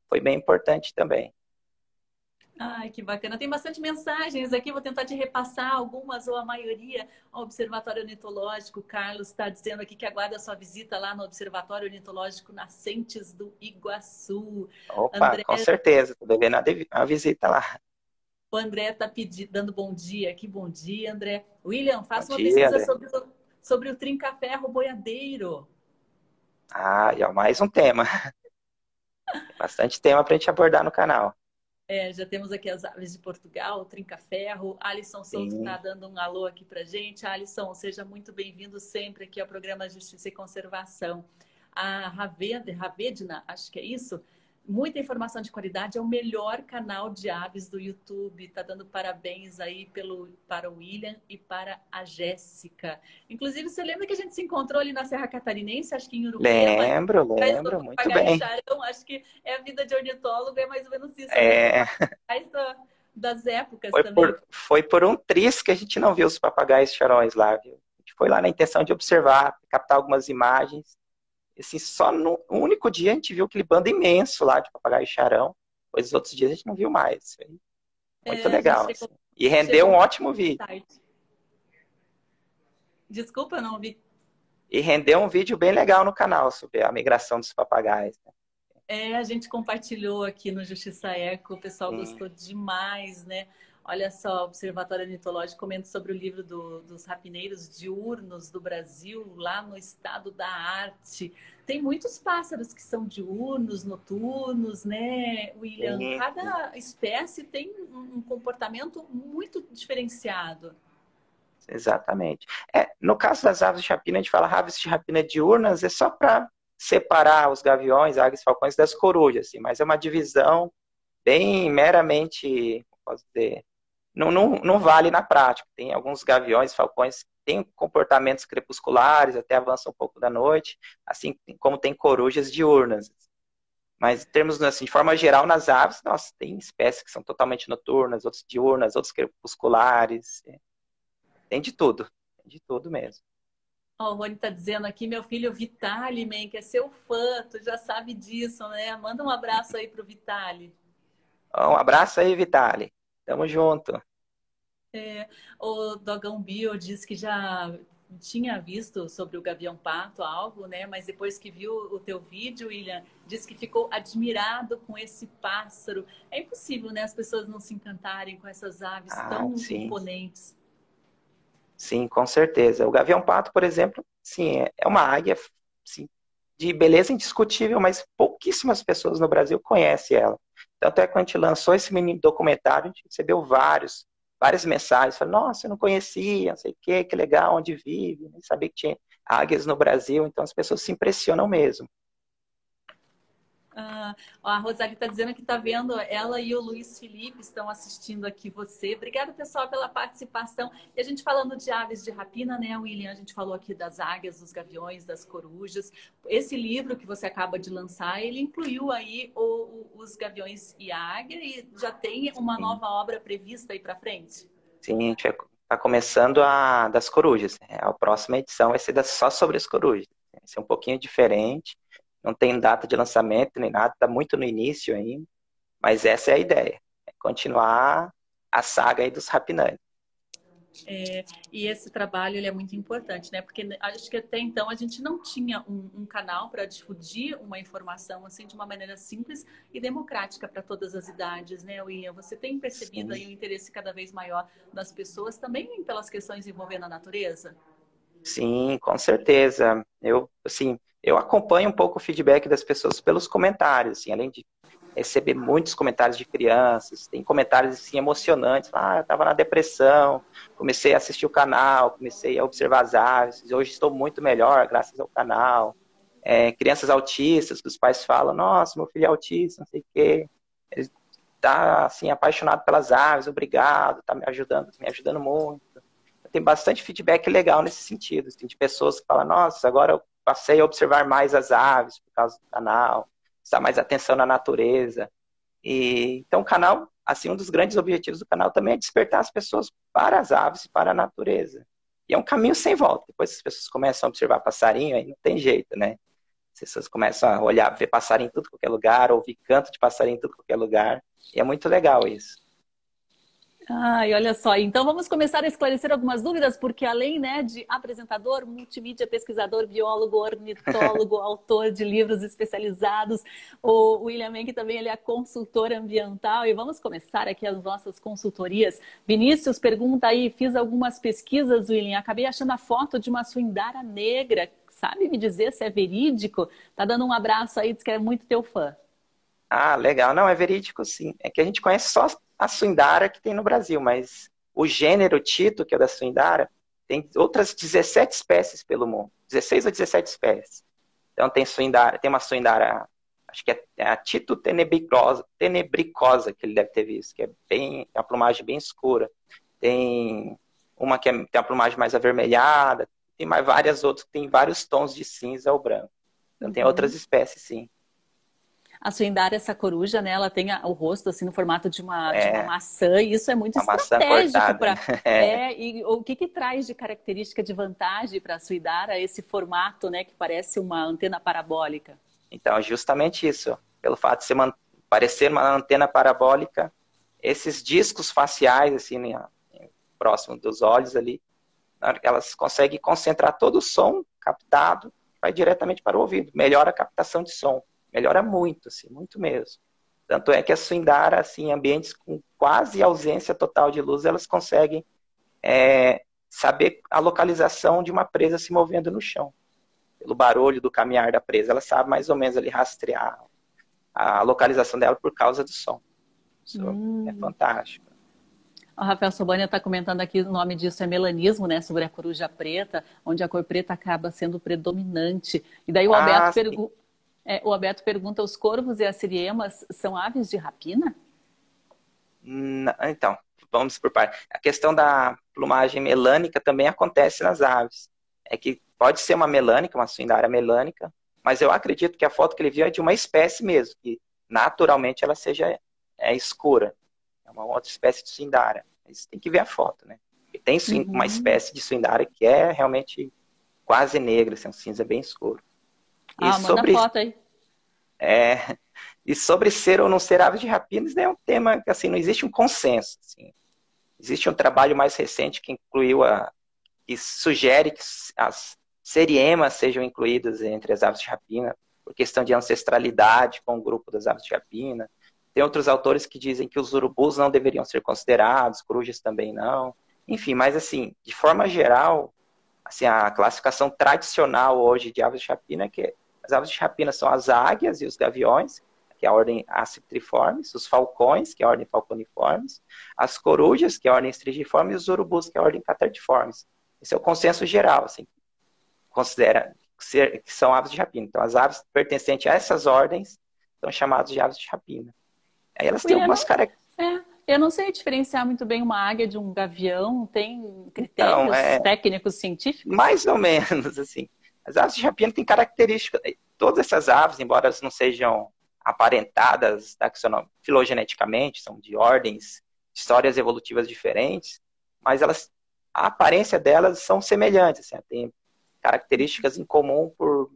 Foi bem importante também. Ai, que bacana. Tem bastante mensagens aqui, vou tentar te repassar algumas ou a maioria. O Observatório Ornitológico, Carlos está dizendo aqui que aguarda a sua visita lá no Observatório Ornitológico Nascentes do Iguaçu. Opa, André... com certeza, estou devendo a visita lá. O André está dando bom dia aqui, bom dia, André. William, faça bom uma dia, pesquisa sobre, sobre o trinca-ferro boiadeiro. Ah, e é mais um tema. Bastante tema para a gente abordar no canal. É, já temos aqui as aves de Portugal, o Trinca-Ferro. Alisson Souto está dando um alô aqui para gente. Alisson, seja muito bem-vindo sempre aqui ao programa Justiça e Conservação. A Ravedna, acho que é isso, muita informação de qualidade, é o melhor canal de aves do YouTube. Tá dando parabéns aí pelo, para o William e para a Jéssica. Inclusive, você lembra que a gente se encontrou ali na Serra Catarinense, acho que em Uruguai? Lembro, lembro, muito bem. Charão, acho que é a vida de ornitólogo, é mais ou menos isso. É. Das épocas foi também. Por, foi por um tris que a gente não viu os papagaios charões lá, viu? A gente foi lá na intenção de observar, captar algumas imagens assim, só no único dia a gente viu aquele bando imenso lá de papagaio charão. Pois os outros dias a gente não viu mais. Muito é, legal. Chegou, assim. E rendeu um ótimo vídeo. Tarde. Desculpa, não vi. E rendeu um vídeo bem legal no canal sobre a migração dos papagaios. Né? É, a gente compartilhou aqui no Justiça Eco, o pessoal Sim. gostou demais, né? Olha só, o Observatório Ornitológico comenta sobre o livro do, dos rapineiros diurnos do Brasil, lá no estado da arte. Tem muitos pássaros que são diurnos, noturnos, né, William? Uhum. Cada espécie tem um comportamento muito diferenciado. Exatamente. É, no caso das aves de rapina, a gente fala aves de rapina diurnas, é só para separar os gaviões, águias, falcões das corujas, assim, mas é uma divisão bem meramente, posso dizer, não, não, não vale na prática. Tem alguns gaviões, falcões que têm comportamentos crepusculares, até avançam um pouco da noite, assim como tem corujas diurnas. Mas em termos, assim, de forma geral, nas aves, nossa, tem espécies que são totalmente noturnas, outras diurnas, outros crepusculares. Tem de tudo, tem de tudo mesmo. Oh, o Rony está dizendo aqui, meu filho Vitali, man, que é seu fã, tu já sabe disso, né? Manda um abraço aí pro Vitali. Um abraço aí, Vitali. Tamo junto. É, o Dogão Bio diz que já tinha visto sobre o Gavião Pato algo, né? Mas depois que viu o teu vídeo, William, disse que ficou admirado com esse pássaro. É impossível, né? As pessoas não se encantarem com essas aves ah, tão sim. imponentes. Sim, com certeza. O Gavião Pato, por exemplo, sim, é, é uma águia sim, de beleza indiscutível, mas pouquíssimas pessoas no Brasil conhecem ela. Tanto é que quando a gente lançou esse mini documentário, a gente recebeu vários, várias mensagens. Falei, nossa, eu não conhecia, não sei o quê, que legal, onde vive, nem sabia que tinha águias no Brasil. Então as pessoas se impressionam mesmo. Ah, a Rosália está dizendo que está vendo, ela e o Luiz Felipe estão assistindo aqui você. Obrigada, pessoal, pela participação. E a gente falando de aves de rapina, né, William? A gente falou aqui das águias, dos gaviões, das corujas. Esse livro que você acaba de lançar, ele incluiu aí o, o, os gaviões e a águia e já tem uma Sim. nova obra prevista aí para frente? Sim, a gente está começando a das corujas. Né? A próxima edição vai ser só sobre as corujas. Vai ser um pouquinho diferente não tem data de lançamento nem nada, está muito no início ainda. Mas essa é a ideia, é continuar a saga aí dos rapinantes. É, e esse trabalho ele é muito importante, né? Porque acho que até então a gente não tinha um, um canal para difundir uma informação assim de uma maneira simples e democrática para todas as idades, né, William? Você tem percebido Sim. aí o um interesse cada vez maior das pessoas também pelas questões envolvendo a natureza? Sim, com certeza. Eu, assim, eu acompanho um pouco o feedback das pessoas pelos comentários, assim, além de receber muitos comentários de crianças, tem comentários assim emocionantes, ah, eu estava na depressão, comecei a assistir o canal, comecei a observar as aves, hoje estou muito melhor graças ao canal. É, crianças autistas, os pais falam, nossa, meu filho é autista, não sei o quê, ele está assim apaixonado pelas aves, obrigado, está me ajudando, me ajudando muito. Tem bastante feedback legal nesse sentido, assim, de pessoas que falam, nossa, agora eu passei a observar mais as aves por causa do canal, prestar mais atenção na natureza. E, então, o canal, assim, um dos grandes objetivos do canal também é despertar as pessoas para as aves e para a natureza. E é um caminho sem volta. Depois as pessoas começam a observar passarinho, aí não tem jeito, né? As pessoas começam a olhar, ver passarinho em tudo qualquer lugar, ouvir canto de passarinho em tudo qualquer lugar. E é muito legal isso. Ai, olha só. Então vamos começar a esclarecer algumas dúvidas, porque além né, de apresentador, multimídia, pesquisador, biólogo, ornitólogo, autor de livros especializados, o William Menck também ele é consultor ambiental. E vamos começar aqui as nossas consultorias. Vinícius pergunta aí, fiz algumas pesquisas, William, acabei achando a foto de uma suindara negra sabe me dizer se é verídico? Tá dando um abraço aí, diz que é muito teu fã. Ah, legal. Não, é verídico sim. É que a gente conhece só a suindara que tem no Brasil, mas o gênero Tito, que é da suindara, tem outras 17 espécies pelo mundo. 16 ou 17 espécies. Então tem suindara, tem uma suindara, acho que é, é a Tito tenebricosa, tenebricosa, que ele deve ter visto, que é bem, é uma plumagem bem escura. Tem uma que é, tem a plumagem mais avermelhada, tem mais várias outras que tem vários tons de cinza ou branco. Então uhum. tem outras espécies, sim. A suindara, essa coruja, né, ela tem o rosto assim no formato de uma, é, de uma maçã, e isso é muito estratégico para. É. é. e o que, que traz de característica de vantagem para a suindara esse formato, né, que parece uma antena parabólica? Então, justamente isso. Pelo fato de uma, parecer uma antena parabólica, esses discos faciais, assim, né, próximo dos olhos ali, elas conseguem concentrar todo o som captado, vai diretamente para o ouvido, melhora a captação de som, melhora muito, assim, muito mesmo. Tanto é que a Suindara, assim, em ambientes com quase ausência total de luz, elas conseguem é, saber a localização de uma presa se movendo no chão. Pelo barulho do caminhar da presa, ela sabe mais ou menos ali rastrear a localização dela por causa do som. Isso é hum. é fantástico. O Rafael Sobania está comentando aqui o nome disso é melanismo, né? Sobre a coruja preta, onde a cor preta acaba sendo predominante. E daí o ah, Alberto, pergu é, o Alberto pergunta: os corvos e as siriemas são aves de rapina? Não, então, vamos por parte. A questão da plumagem melânica também acontece nas aves. É que pode ser uma melânica, uma suindária melânica, mas eu acredito que a foto que ele viu é de uma espécie mesmo, que naturalmente ela seja é, escura é uma outra espécie de suindara. Mas tem que ver a foto, né? E tem uhum. uma espécie de suindara que é realmente quase negra, assim, um cinza bem escuro. Ah, e manda sobre... foto aí. É, e sobre ser ou não ser aves de rapina, isso é um tema que assim, não existe um consenso. Assim. Existe um trabalho mais recente que incluiu a. que sugere que as seriemas sejam incluídas entre as aves de rapina, por questão de ancestralidade com o grupo das aves de rapina. Tem outros autores que dizem que os urubus não deveriam ser considerados, corujas também não. Enfim, mas assim, de forma geral, assim, a classificação tradicional hoje de aves de rapina é que as aves de rapina são as águias e os gaviões, que é a ordem acitriformes, os falcões, que é a ordem falconiformes, as corujas, que é a ordem estrigiforme, e os urubus, que é a ordem catartiformes. Esse é o consenso geral, assim, considera que são aves de rapina. Então, as aves pertencentes a essas ordens são chamadas de aves de rapina. Aí elas têm algumas características. É. Eu não sei diferenciar muito bem uma águia de um gavião. Tem critérios então, é... técnicos científicos? Mais ou menos, assim. As aves de rapina têm características. Todas essas aves, embora elas não sejam aparentadas filogeneticamente, são de ordens, histórias evolutivas diferentes, mas elas, a aparência delas são semelhantes, assim, tem características em comum por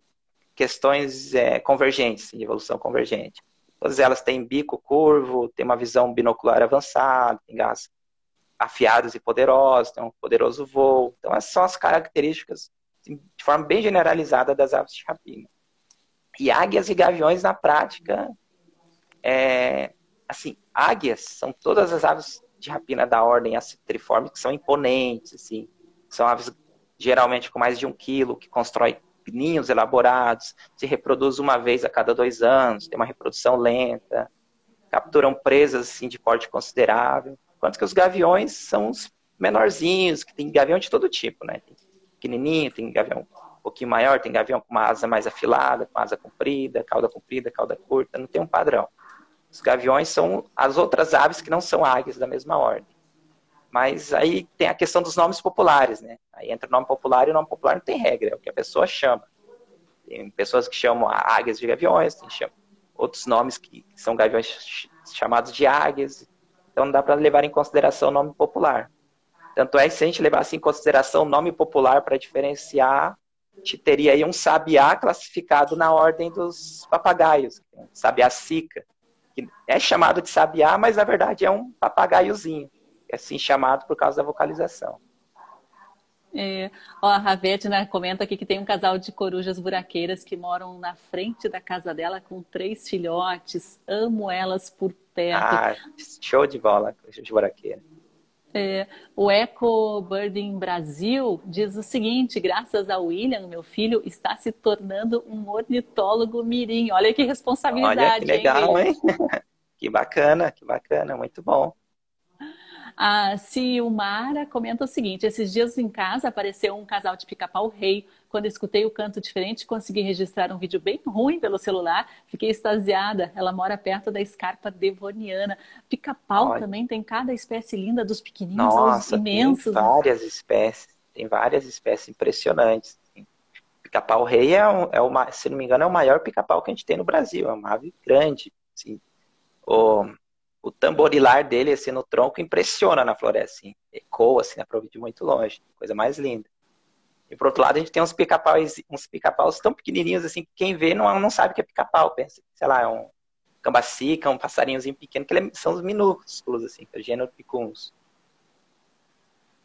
questões é, convergentes, de evolução convergente. Todas elas têm bico curvo, têm uma visão binocular avançada, têm gás afiados e poderosos, têm um poderoso voo. Então, essas são as características, de forma bem generalizada, das aves de rapina. E águias e gaviões, na prática, é, assim, águias são todas as aves de rapina da ordem acitriforme que são imponentes, assim, são aves geralmente com mais de um quilo, que constrói ninhos elaborados, se reproduz uma vez a cada dois anos, tem uma reprodução lenta, capturam presas assim, de porte considerável, enquanto que os gaviões são os menorzinhos, que tem gavião de todo tipo, né? Tem pequenininho, tem gavião um pouquinho maior, tem gavião com uma asa mais afilada, com asa comprida, cauda comprida, cauda curta, não tem um padrão. Os gaviões são as outras aves que não são águias da mesma ordem. Mas aí tem a questão dos nomes populares, né? Aí entra o nome popular e o nome popular não tem regra, é o que a pessoa chama. Tem pessoas que chamam águias de gaviões, tem outros nomes que são gaviões chamados de águias. Então não dá para levar em consideração o nome popular. Tanto é que se a gente levasse em consideração o nome popular para diferenciar, a gente teria aí um sabiá classificado na ordem dos papagaios, é sabiá sica, que é chamado de sabiá, mas na verdade é um papagaiozinho é assim chamado por causa da vocalização. É. Ó, a Ravete né, comenta aqui que tem um casal de corujas buraqueiras que moram na frente da casa dela com três filhotes. Amo elas por perto. Ah, show de bola, coruja buraqueira. É, o Eco Birding Brasil diz o seguinte: graças ao William, meu filho está se tornando um ornitólogo mirim. Olha que responsabilidade. Olha que legal, hein? hein? que bacana, que bacana, muito bom. A Ciumara comenta o seguinte: esses dias em casa apareceu um casal de pica-pau rei. Quando escutei o canto diferente, consegui registrar um vídeo bem ruim pelo celular. Fiquei extasiada. Ela mora perto da escarpa devoniana. Pica-pau também tem cada espécie linda dos pequeninos Nossa, aos imensos. Tem várias espécies. Tem várias espécies impressionantes. Pica-pau rei é, um, é uma, se não me engano, é o maior pica-pau que a gente tem no Brasil. É uma ave grande. Assim. O, o tamborilar dele, assim, no tronco, impressiona na floresta, assim. Ecoa, assim, aprova de muito longe. Coisa mais linda. E por outro lado, a gente tem uns pica-paus uns pica tão pequenininhos, assim, que quem vê não, não sabe que é pica-pau. Pensa, sei lá, é um cambacica, um passarinhozinho pequeno, que ele, são os minúsculos, assim, que é o gênero picuns.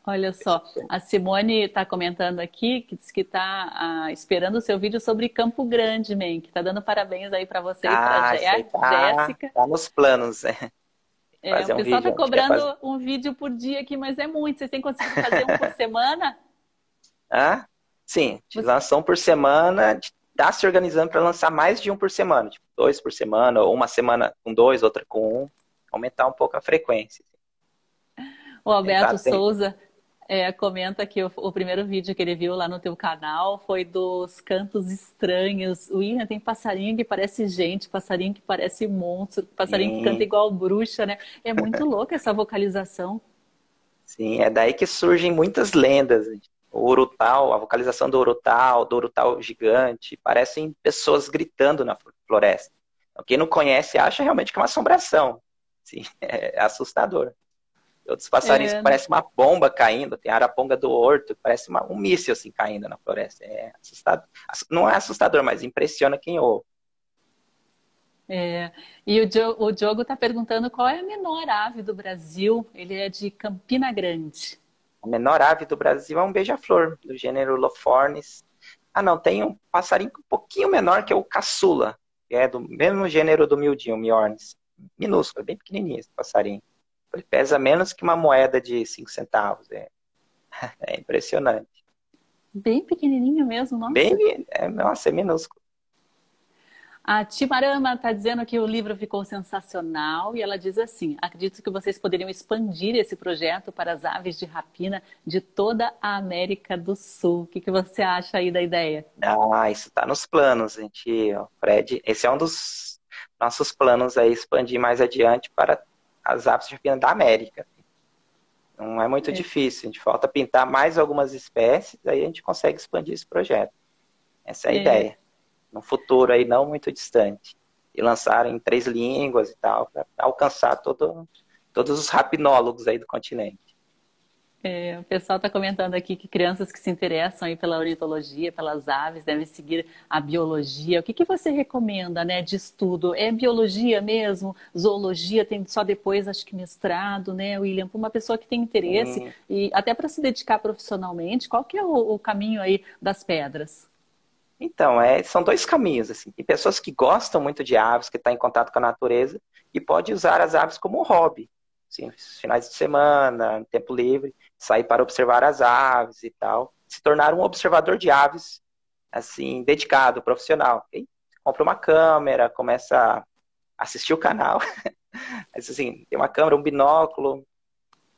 Olha só, a Simone está comentando aqui que diz que está ah, esperando o seu vídeo sobre Campo Grande, man, que está dando parabéns aí para você ah, e para a Jéssica. Está nos planos, né? É, o um pessoal está cobrando fazer... um vídeo por dia aqui, mas é muito. Vocês têm conseguido fazer um por semana? Ah, sim, Você... lança um por semana, está se organizando para lançar mais de um por semana, tipo, dois por semana, ou uma semana com dois, outra com um, aumentar um pouco a frequência. O Alberto Souza é, comenta que o, o, primeiro vídeo que ele viu lá no teu canal foi dos cantos estranhos. O Ian tem passarinho que parece gente, passarinho que parece monstro, passarinho Sim. que canta igual bruxa, né? É muito louca essa vocalização. Sim, é daí que surgem muitas lendas. O Urutau, a vocalização do Urutau, do Urutau gigante, parecem pessoas gritando na floresta. Então, quem não conhece acha realmente que é uma assombração. Sim, é assustador. Outros passarinhos é. que parecem uma bomba caindo. Tem a araponga do horto, parece uma, um míssil assim caindo na floresta. É assustador. Não é assustador, mas impressiona quem ouve. É, e o Diogo, o Diogo está perguntando qual é a menor ave do Brasil. Ele é de Campina Grande. A menor ave do Brasil é um beija-flor, do gênero Lophornis. Ah, não, tem um passarinho um pouquinho menor que é o caçula, que é do mesmo gênero do miudinho, Miornis. Minúsculo, bem pequenininho esse passarinho. Ele pesa menos que uma moeda de 5 centavos. É, é impressionante. Bem pequenininho mesmo, nossa. Bem, é, nossa, é minúsculo. A Timarama está dizendo que o livro ficou sensacional e ela diz assim: acredito que vocês poderiam expandir esse projeto para as aves de rapina de toda a América do Sul. O que, que você acha aí da ideia? Ah, isso está nos planos, gente. Fred, esse é um dos nossos planos aí, expandir mais adiante para as aves de rapina da América. Não é muito é. difícil, a gente falta pintar mais algumas espécies, aí a gente consegue expandir esse projeto. Essa é a é. ideia. No futuro aí não muito distante. E lançar em três línguas e tal, para alcançar todo, todos os rapinólogos aí do continente. É, o pessoal está comentando aqui que crianças que se interessam aí pela ornitologia, pelas aves, devem seguir a biologia. O que, que você recomenda né, de estudo? É biologia mesmo? Zoologia tem só depois, acho que mestrado, né, William? Para uma pessoa que tem interesse hum. e até para se dedicar profissionalmente, qual que é o, o caminho aí das pedras? Então, é, são dois caminhos. Assim. Tem pessoas que gostam muito de aves, que estão tá em contato com a natureza, e pode usar as aves como um hobby. Assim, finais de semana, tempo livre sair para observar as aves e tal, se tornar um observador de aves, assim, dedicado, profissional. E compra uma câmera, começa a assistir o canal, assim, tem uma câmera, um binóculo,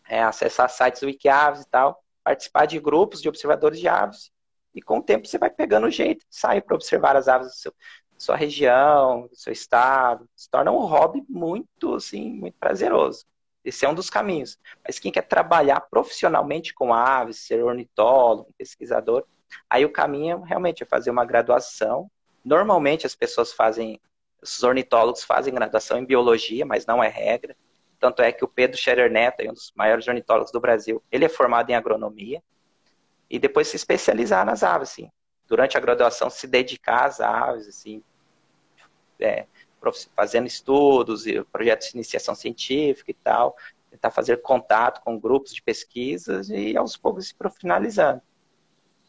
é, acessar sites Wikiaves e tal, participar de grupos de observadores de aves, e com o tempo você vai pegando o jeito, sair para observar as aves do seu, sua região, do seu estado, se torna um hobby muito, assim, muito prazeroso. Esse é um dos caminhos. Mas quem quer trabalhar profissionalmente com aves, ser ornitólogo, pesquisador, aí o caminho realmente é fazer uma graduação. Normalmente as pessoas fazem, os ornitólogos fazem graduação em biologia, mas não é regra. Tanto é que o Pedro Scherer Neto, um dos maiores ornitólogos do Brasil, ele é formado em agronomia. E depois se especializar nas aves, assim. Durante a graduação, se dedicar às aves, assim. É, fazendo estudos e projetos de iniciação científica e tal, tentar fazer contato com grupos de pesquisas e aos poucos se profissionalizando.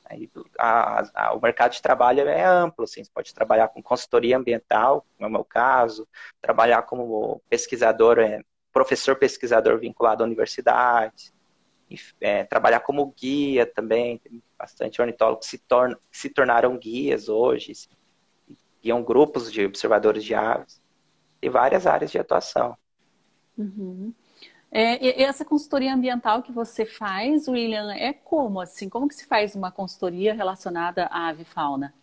Aí, a, a, o mercado de trabalho é amplo, assim, você pode trabalhar com consultoria ambiental, como é o meu caso, trabalhar como pesquisador, é, professor pesquisador vinculado à universidade, é, trabalhar como guia também. Tem bastante ornitólogos que se, torna, se tornaram guias hoje, guiam grupos de observadores de aves. e várias áreas de atuação. Uhum. É, essa consultoria ambiental que você faz, William, é como assim? Como que se faz uma consultoria relacionada à avifauna?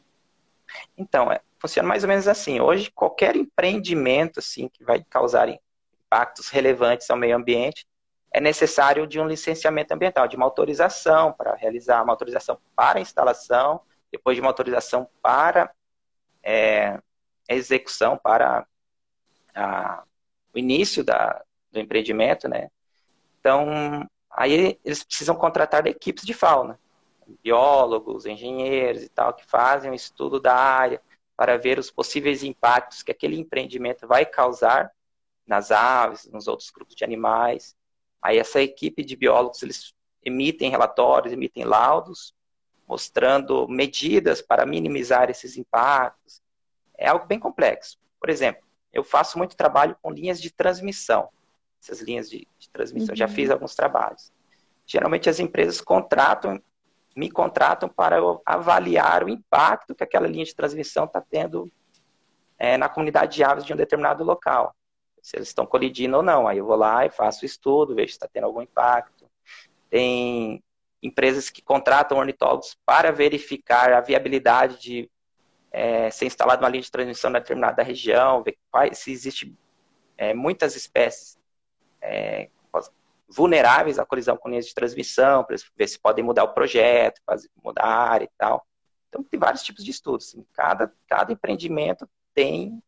Então, é, funciona mais ou menos assim. Hoje, qualquer empreendimento assim que vai causar impactos relevantes ao meio ambiente é necessário de um licenciamento ambiental, de uma autorização para realizar uma autorização para instalação, depois de uma autorização para é, execução, para a, o início da, do empreendimento, né? Então, aí eles precisam contratar equipes de fauna, biólogos, engenheiros e tal, que fazem um estudo da área para ver os possíveis impactos que aquele empreendimento vai causar nas aves, nos outros grupos de animais. Aí essa equipe de biólogos, eles emitem relatórios, emitem laudos, mostrando medidas para minimizar esses impactos. É algo bem complexo. Por exemplo, eu faço muito trabalho com linhas de transmissão essas linhas de, de transmissão. Uhum. Já fiz alguns trabalhos. Geralmente as empresas contratam, me contratam para eu avaliar o impacto que aquela linha de transmissão está tendo é, na comunidade de aves de um determinado local. Se eles estão colidindo ou não. Aí eu vou lá e faço o estudo, vejo se está tendo algum impacto. Tem empresas que contratam ornitólogos para verificar a viabilidade de é, ser instalada uma linha de transmissão na determinada região, ver quais, se existe é, muitas espécies é, vulneráveis à colisão com linhas de transmissão, para ver se podem mudar o projeto, fazer, mudar a área e tal. Então, tem vários tipos de estudos. Assim. Cada, cada empreendimento tem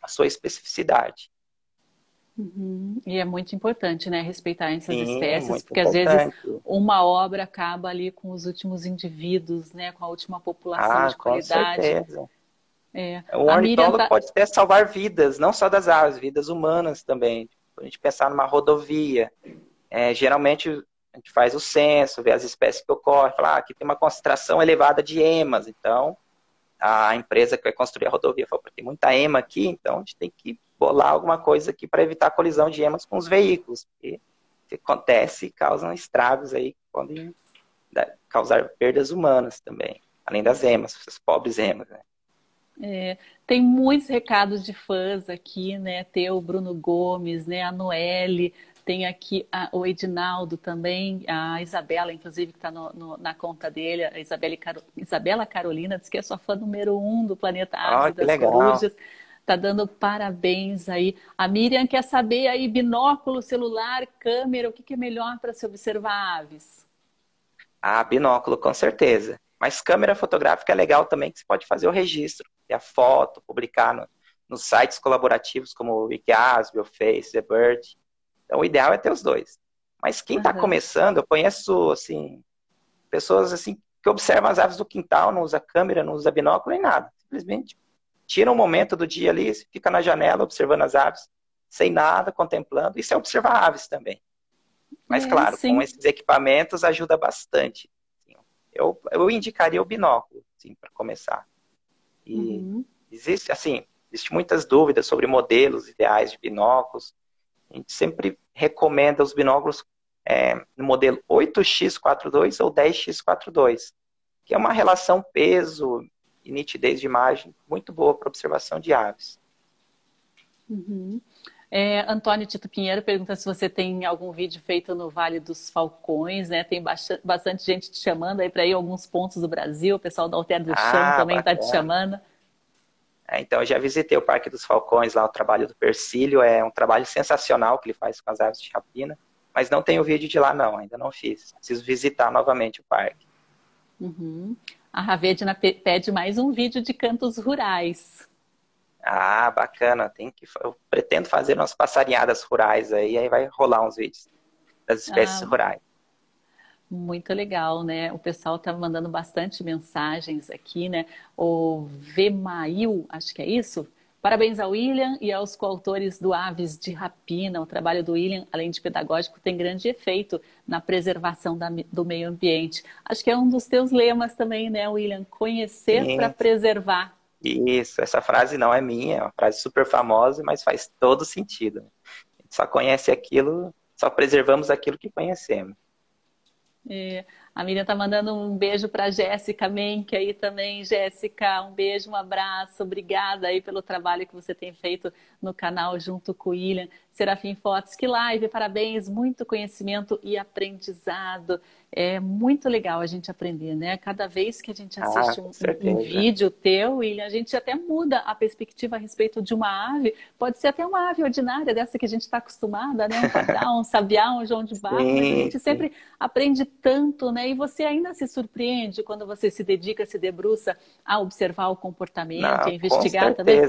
a sua especificidade. Uhum. E é muito importante, né, respeitar essas Sim, espécies, porque importante. às vezes uma obra acaba ali com os últimos indivíduos, né, com a última população ah, de qualidade. Com certeza. É. O ornitólogo tá... pode até salvar vidas, não só das aves, vidas humanas também a gente pensar numa rodovia, é, geralmente a gente faz o censo, vê as espécies que ocorrem, fala, ah, aqui tem uma concentração elevada de emas, então a empresa que vai construir a rodovia fala, tem muita ema aqui, então a gente tem que bolar alguma coisa aqui para evitar a colisão de emas com os veículos, porque que acontece causam estragos aí que podem causar perdas humanas também, além das emas, essas pobres emas, né? É, tem muitos recados de fãs aqui, né? Tem o Bruno Gomes, né? A Noelle, tem aqui a, o Edinaldo também, a Isabela, inclusive, que está na conta dele, a Isabela, Caro, Isabela Carolina, diz que é sua fã número um do Planeta Árvore das legal. Corujas. Tá dando parabéns aí. A Miriam quer saber aí, binóculo, celular, câmera, o que, que é melhor para se observar aves? Ah, binóculo, com certeza. Mas câmera fotográfica é legal também, que você pode fazer o registro, ter a foto, publicar no, nos sites colaborativos como o Wikias, Bioface, The Bird. Então, o ideal é ter os dois. Mas quem está começando, eu conheço, assim, pessoas, assim, que observam as aves do quintal, não usa câmera, não usa binóculo, nem nada. Simplesmente tira um momento do dia ali, fica na janela observando as aves, sem nada, contemplando. Isso é observar aves também. Mas, é, claro, sim. com esses equipamentos ajuda bastante eu, eu indicaria o binóculo, sim, para começar. E uhum. existe, assim, existe muitas dúvidas sobre modelos ideais de binóculos. A gente sempre recomenda os binóculos é, no modelo 8x42 ou 10x42, que é uma relação peso e nitidez de imagem muito boa para observação de aves. Uhum. É, Antônio Tito Pinheiro pergunta se você tem algum vídeo feito no Vale dos Falcões, né? Tem bastante gente te chamando aí para ir alguns pontos do Brasil. O pessoal da Alter do Chão ah, também está te chamando. É, então, eu já visitei o Parque dos Falcões, lá o trabalho do Persílio. É um trabalho sensacional que ele faz com as aves de rapina. Mas não tenho vídeo de lá, não. Ainda não fiz. Preciso visitar novamente o parque. Uhum. A Ravedina pede mais um vídeo de cantos rurais. Ah, bacana. Tem que, eu pretendo fazer umas passarinhadas rurais aí, aí vai rolar uns vídeos das espécies ah, rurais. Muito legal, né? O pessoal tá mandando bastante mensagens aqui, né? O Vemail, acho que é isso. Parabéns ao William e aos coautores do Aves de Rapina. O trabalho do William, além de pedagógico, tem grande efeito na preservação da, do meio ambiente. Acho que é um dos teus lemas também, né, William? Conhecer para preservar. Isso, essa frase não é minha, é uma frase super famosa, mas faz todo sentido. A gente só conhece aquilo, só preservamos aquilo que conhecemos. É, a Miriam tá mandando um beijo para Jéssica Menck aí também. Jéssica, um beijo, um abraço. Obrigada aí pelo trabalho que você tem feito no canal junto com o William. Serafim Fotos, que live, parabéns, muito conhecimento e aprendizado. É muito legal a gente aprender, né? Cada vez que a gente assiste ah, um, um, vídeo teu, William, a gente até muda a perspectiva a respeito de uma ave. Pode ser até uma ave ordinária, dessa que a gente está acostumada, né? Um padrão, um sabiá, um João de Barro, a gente sempre aprende tanto, né? E você ainda se surpreende quando você se dedica, se debruça a observar o comportamento, Não, a investigar também.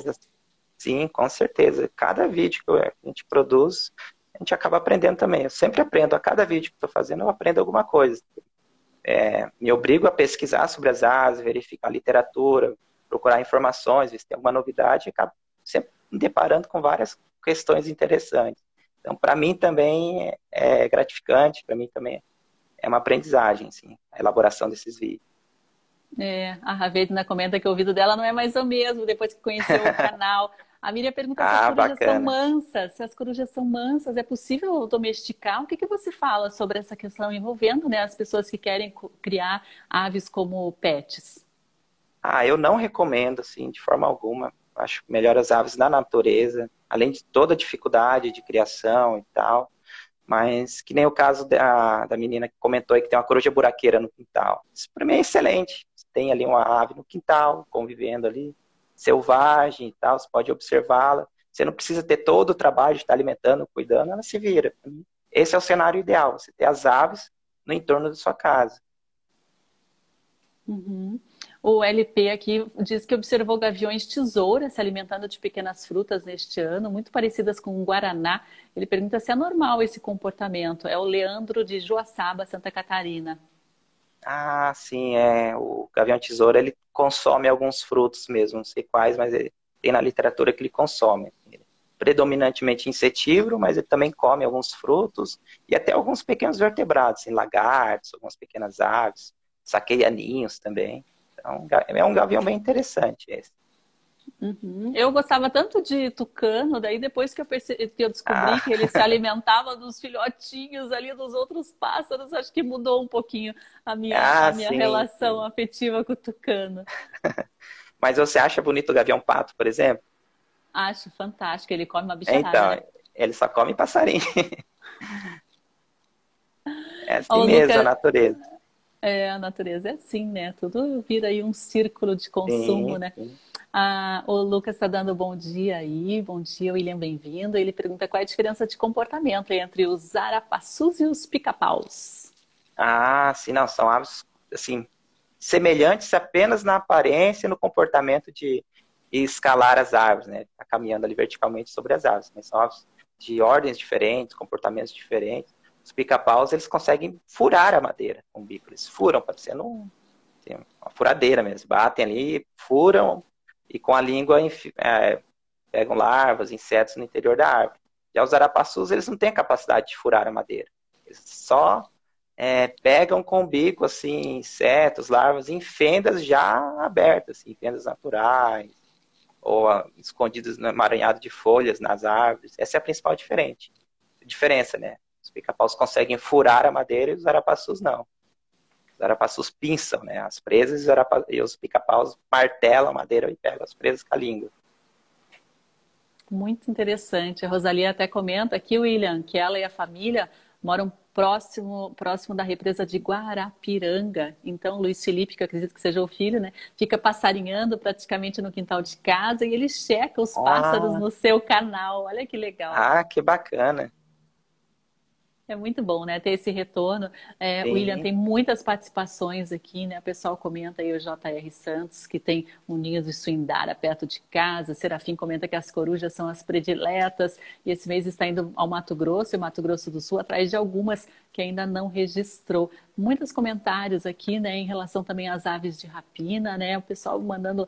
Sim, com certeza. Cada vídeo que a gente produz, a gente acaba aprendendo também. Eu sempre aprendo, a cada vídeo que estou fazendo, eu aprendo alguma coisa. É, me obrigo a pesquisar sobre as aves, verificar a literatura, procurar informações, ver se tem alguma novidade, e acabo sempre me deparando com várias questões interessantes. Então, para mim também é, é gratificante, para mim também é uma aprendizagem, assim, a elaboração desses vídeos. É, a Ravedna comenta que o ouvido dela não é mais o mesmo depois que conheceu o canal. A Miriam pergunta ah, se as corujas bacana. são mansas. Se as corujas são mansas, é possível domesticar? O que, que você fala sobre essa questão envolvendo né, as pessoas que querem criar aves como pets? Ah, eu não recomendo, assim, de forma alguma. Acho melhor as aves na natureza, além de toda a dificuldade de criação e tal. Mas que nem o caso da, da menina que comentou aí que tem uma coruja buraqueira no quintal. Isso para mim é excelente. Você tem ali uma ave no quintal, convivendo ali, selvagem e tal, você pode observá-la. Você não precisa ter todo o trabalho de estar alimentando, cuidando, ela se vira. Esse é o cenário ideal, você ter as aves no entorno da sua casa. Uhum. O LP aqui diz que observou gaviões tesoura se alimentando de pequenas frutas neste ano, muito parecidas com o guaraná. Ele pergunta se é normal esse comportamento. É o Leandro de Joaçaba, Santa Catarina. Ah, sim, é. O gavião tesoura ele consome alguns frutos mesmo, não sei quais, mas ele, tem na literatura que ele consome. Ele, predominantemente insetívoro, mas ele também come alguns frutos e até alguns pequenos vertebrados, assim, lagartos, algumas pequenas aves, saqueia ninhos também. Então, é um gavião bem interessante esse. Uhum. Eu gostava tanto de tucano, daí depois que eu, percebi, que eu descobri ah. que ele se alimentava dos filhotinhos ali dos outros pássaros, acho que mudou um pouquinho a minha, ah, a minha sim, relação sim. afetiva com o tucano. Mas você acha bonito o gavião pato, por exemplo? Acho fantástico, ele come uma bicharada. Então, né? ele só come passarinho. é assim Ô, mesmo a natureza. É, a natureza é assim, né? Tudo vira aí um círculo de consumo, sim, né? Sim. Ah, o Lucas está dando bom dia aí, bom dia, William, bem-vindo. Ele pergunta qual é a diferença de comportamento entre os arapaçus e os pica-paus. Ah, sim, não, são aves, assim, semelhantes apenas na aparência e no comportamento de escalar as árvores, né? Tá caminhando ali verticalmente sobre as árvores, mas são aves de ordens diferentes, comportamentos diferentes. Os pica-paus, eles conseguem furar a madeira com o bico, eles furam, parecendo um, assim, uma furadeira mesmo, batem ali, furam, e com a língua é, pegam larvas, insetos no interior da árvore. Já os arapaçus, eles não têm a capacidade de furar a madeira. Eles só é, pegam com o bico, assim, insetos, larvas em fendas já abertas, assim, fendas naturais, ou ah, escondidas no emaranhado de folhas nas árvores. Essa é a principal diferente, diferença, né? Os pica-paus conseguem furar a madeira e os arapaçus não. Os arapaçus pinçam né, as presas e, os pica-paus martelam a madeira e pegam as presas com a língua. Muito interessante. A Rosalia até comenta aqui, William, que ela e a família moram próximo, próximo da represa de Guarapiranga. Então, Luiz Felipe, que eu acredito que seja o filho, né, fica passarinhando praticamente no quintal de casa e ele checa os pássaros ah. no seu canal. Olha que legal. Ah, que bacana. É muito bom, né? Ter esse retorno. É, William, tem muitas participações aqui, né? O pessoal comenta aí o JR Santos, que tem um ninho de suindara perto de casa. Serafim comenta que as corujas são as prediletas. E esse mês está indo ao Mato Grosso e Mato Grosso do Sul, atrás de algumas que ainda não registrou. Muitos comentários aqui, né? Em relação também às aves de rapina, né? O pessoal mandando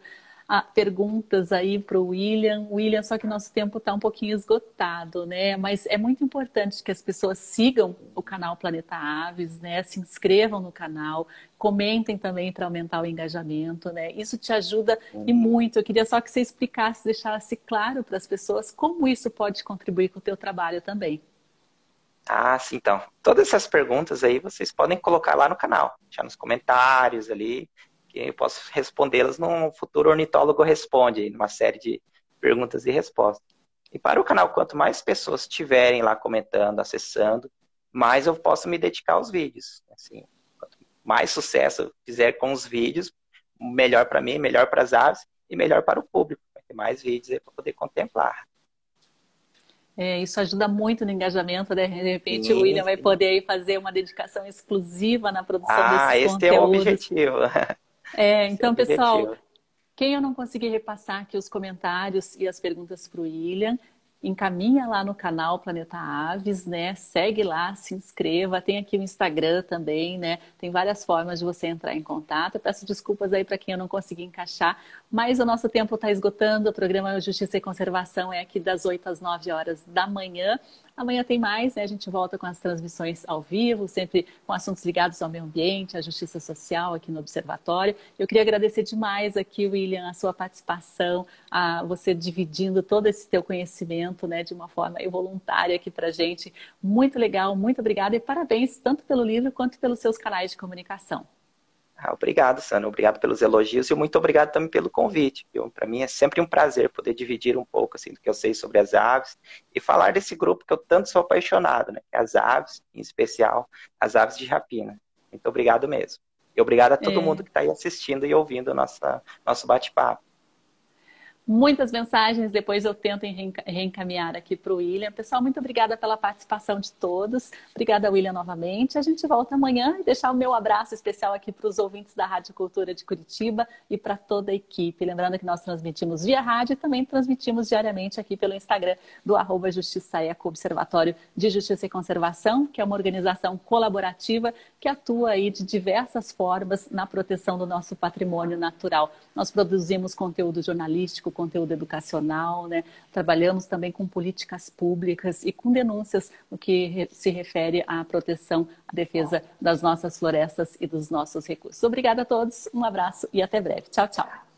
perguntas aí para o William. William, só que nosso tempo está um pouquinho esgotado, né? Mas é muito importante que as pessoas sigam o canal Planeta Aves, né? Se inscrevam no canal, comentem também para aumentar o engajamento, né? Isso te ajuda e muito. Eu queria só que você explicasse, deixasse claro para as pessoas como isso pode contribuir com o teu trabalho também. Ah, sim, então. Todas essas perguntas aí vocês podem colocar lá no canal, deixar nos comentários ali, que eu posso respondê-las no futuro Ornitólogo Responde, numa série de perguntas e respostas. E para o canal, quanto mais pessoas estiverem lá comentando, acessando, mais eu posso me dedicar aos vídeos. Assim, quanto mais sucesso eu fizer com os vídeos, melhor para mim, melhor para as aves e melhor para o público. Vai ter mais vídeos para poder contemplar. É, isso ajuda muito no engajamento, né? De repente sim, o William sim. vai poder fazer uma dedicação exclusiva na produção ah, desses esse conteúdos. é o objetivo. É, então, esse pessoal, é quem eu não consegui repassar aqui os comentários e as perguntas para o William, encaminha lá no canal Planeta Aves, né? Segue lá, se inscreva. Tem aqui o Instagram também, né? Tem várias formas de você entrar em contato. Eu peço desculpas aí para quem eu não consegui encaixar, mas o nosso tempo está esgotando. O programa Justiça e Conservação é aqui das 8 às 9 horas da manhã. Amanhã tem mais, né? A gente volta com as transmissões ao vivo, sempre com assuntos ligados ao meio ambiente, à justiça social aqui no Observatório. Eu queria agradecer demais aqui, William, a sua participação, a você dividindo todo esse teu conhecimento, né, de uma forma voluntária aqui pra gente. Muito legal, muito obrigada e parabéns tanto pelo livro quanto pelos seus canais de comunicação. Ah, obrigado, Sandra. Obrigado pelos elogios e muito obrigado também pelo convite. Para mim é sempre um prazer poder dividir um pouco assim, do que eu sei sobre as aves e falar desse grupo que eu tanto sou apaixonado, né? É as aves, em especial as aves de rapina. Muito obrigado mesmo. E obrigado a todo é. mundo que está aí assistindo e ouvindo o nosso bate-papo muitas mensagens, depois eu tento reencaminhar aqui para o William. Pessoal, muito obrigada pela participação de todos. Obrigada, William, novamente. A gente volta amanhã e deixar o meu abraço especial aqui para os ouvintes da Rádio Cultura de Curitiba e para toda a equipe. Lembrando que nós transmitimos via rádio e também transmitimos diariamente aqui pelo Instagram do arroba Justiça Eco, Observatório de Justiça e Conservação, que é uma organização colaborativa que atua aí de diversas formas na proteção do nosso patrimônio natural. Nós produzimos conteúdo jornalístico, conteúdo educacional, né? trabalhamos também com políticas públicas e com denúncias no que se refere à proteção, à defesa das nossas florestas e dos nossos recursos. Obrigada a todos, um abraço e até breve. Tchau, tchau.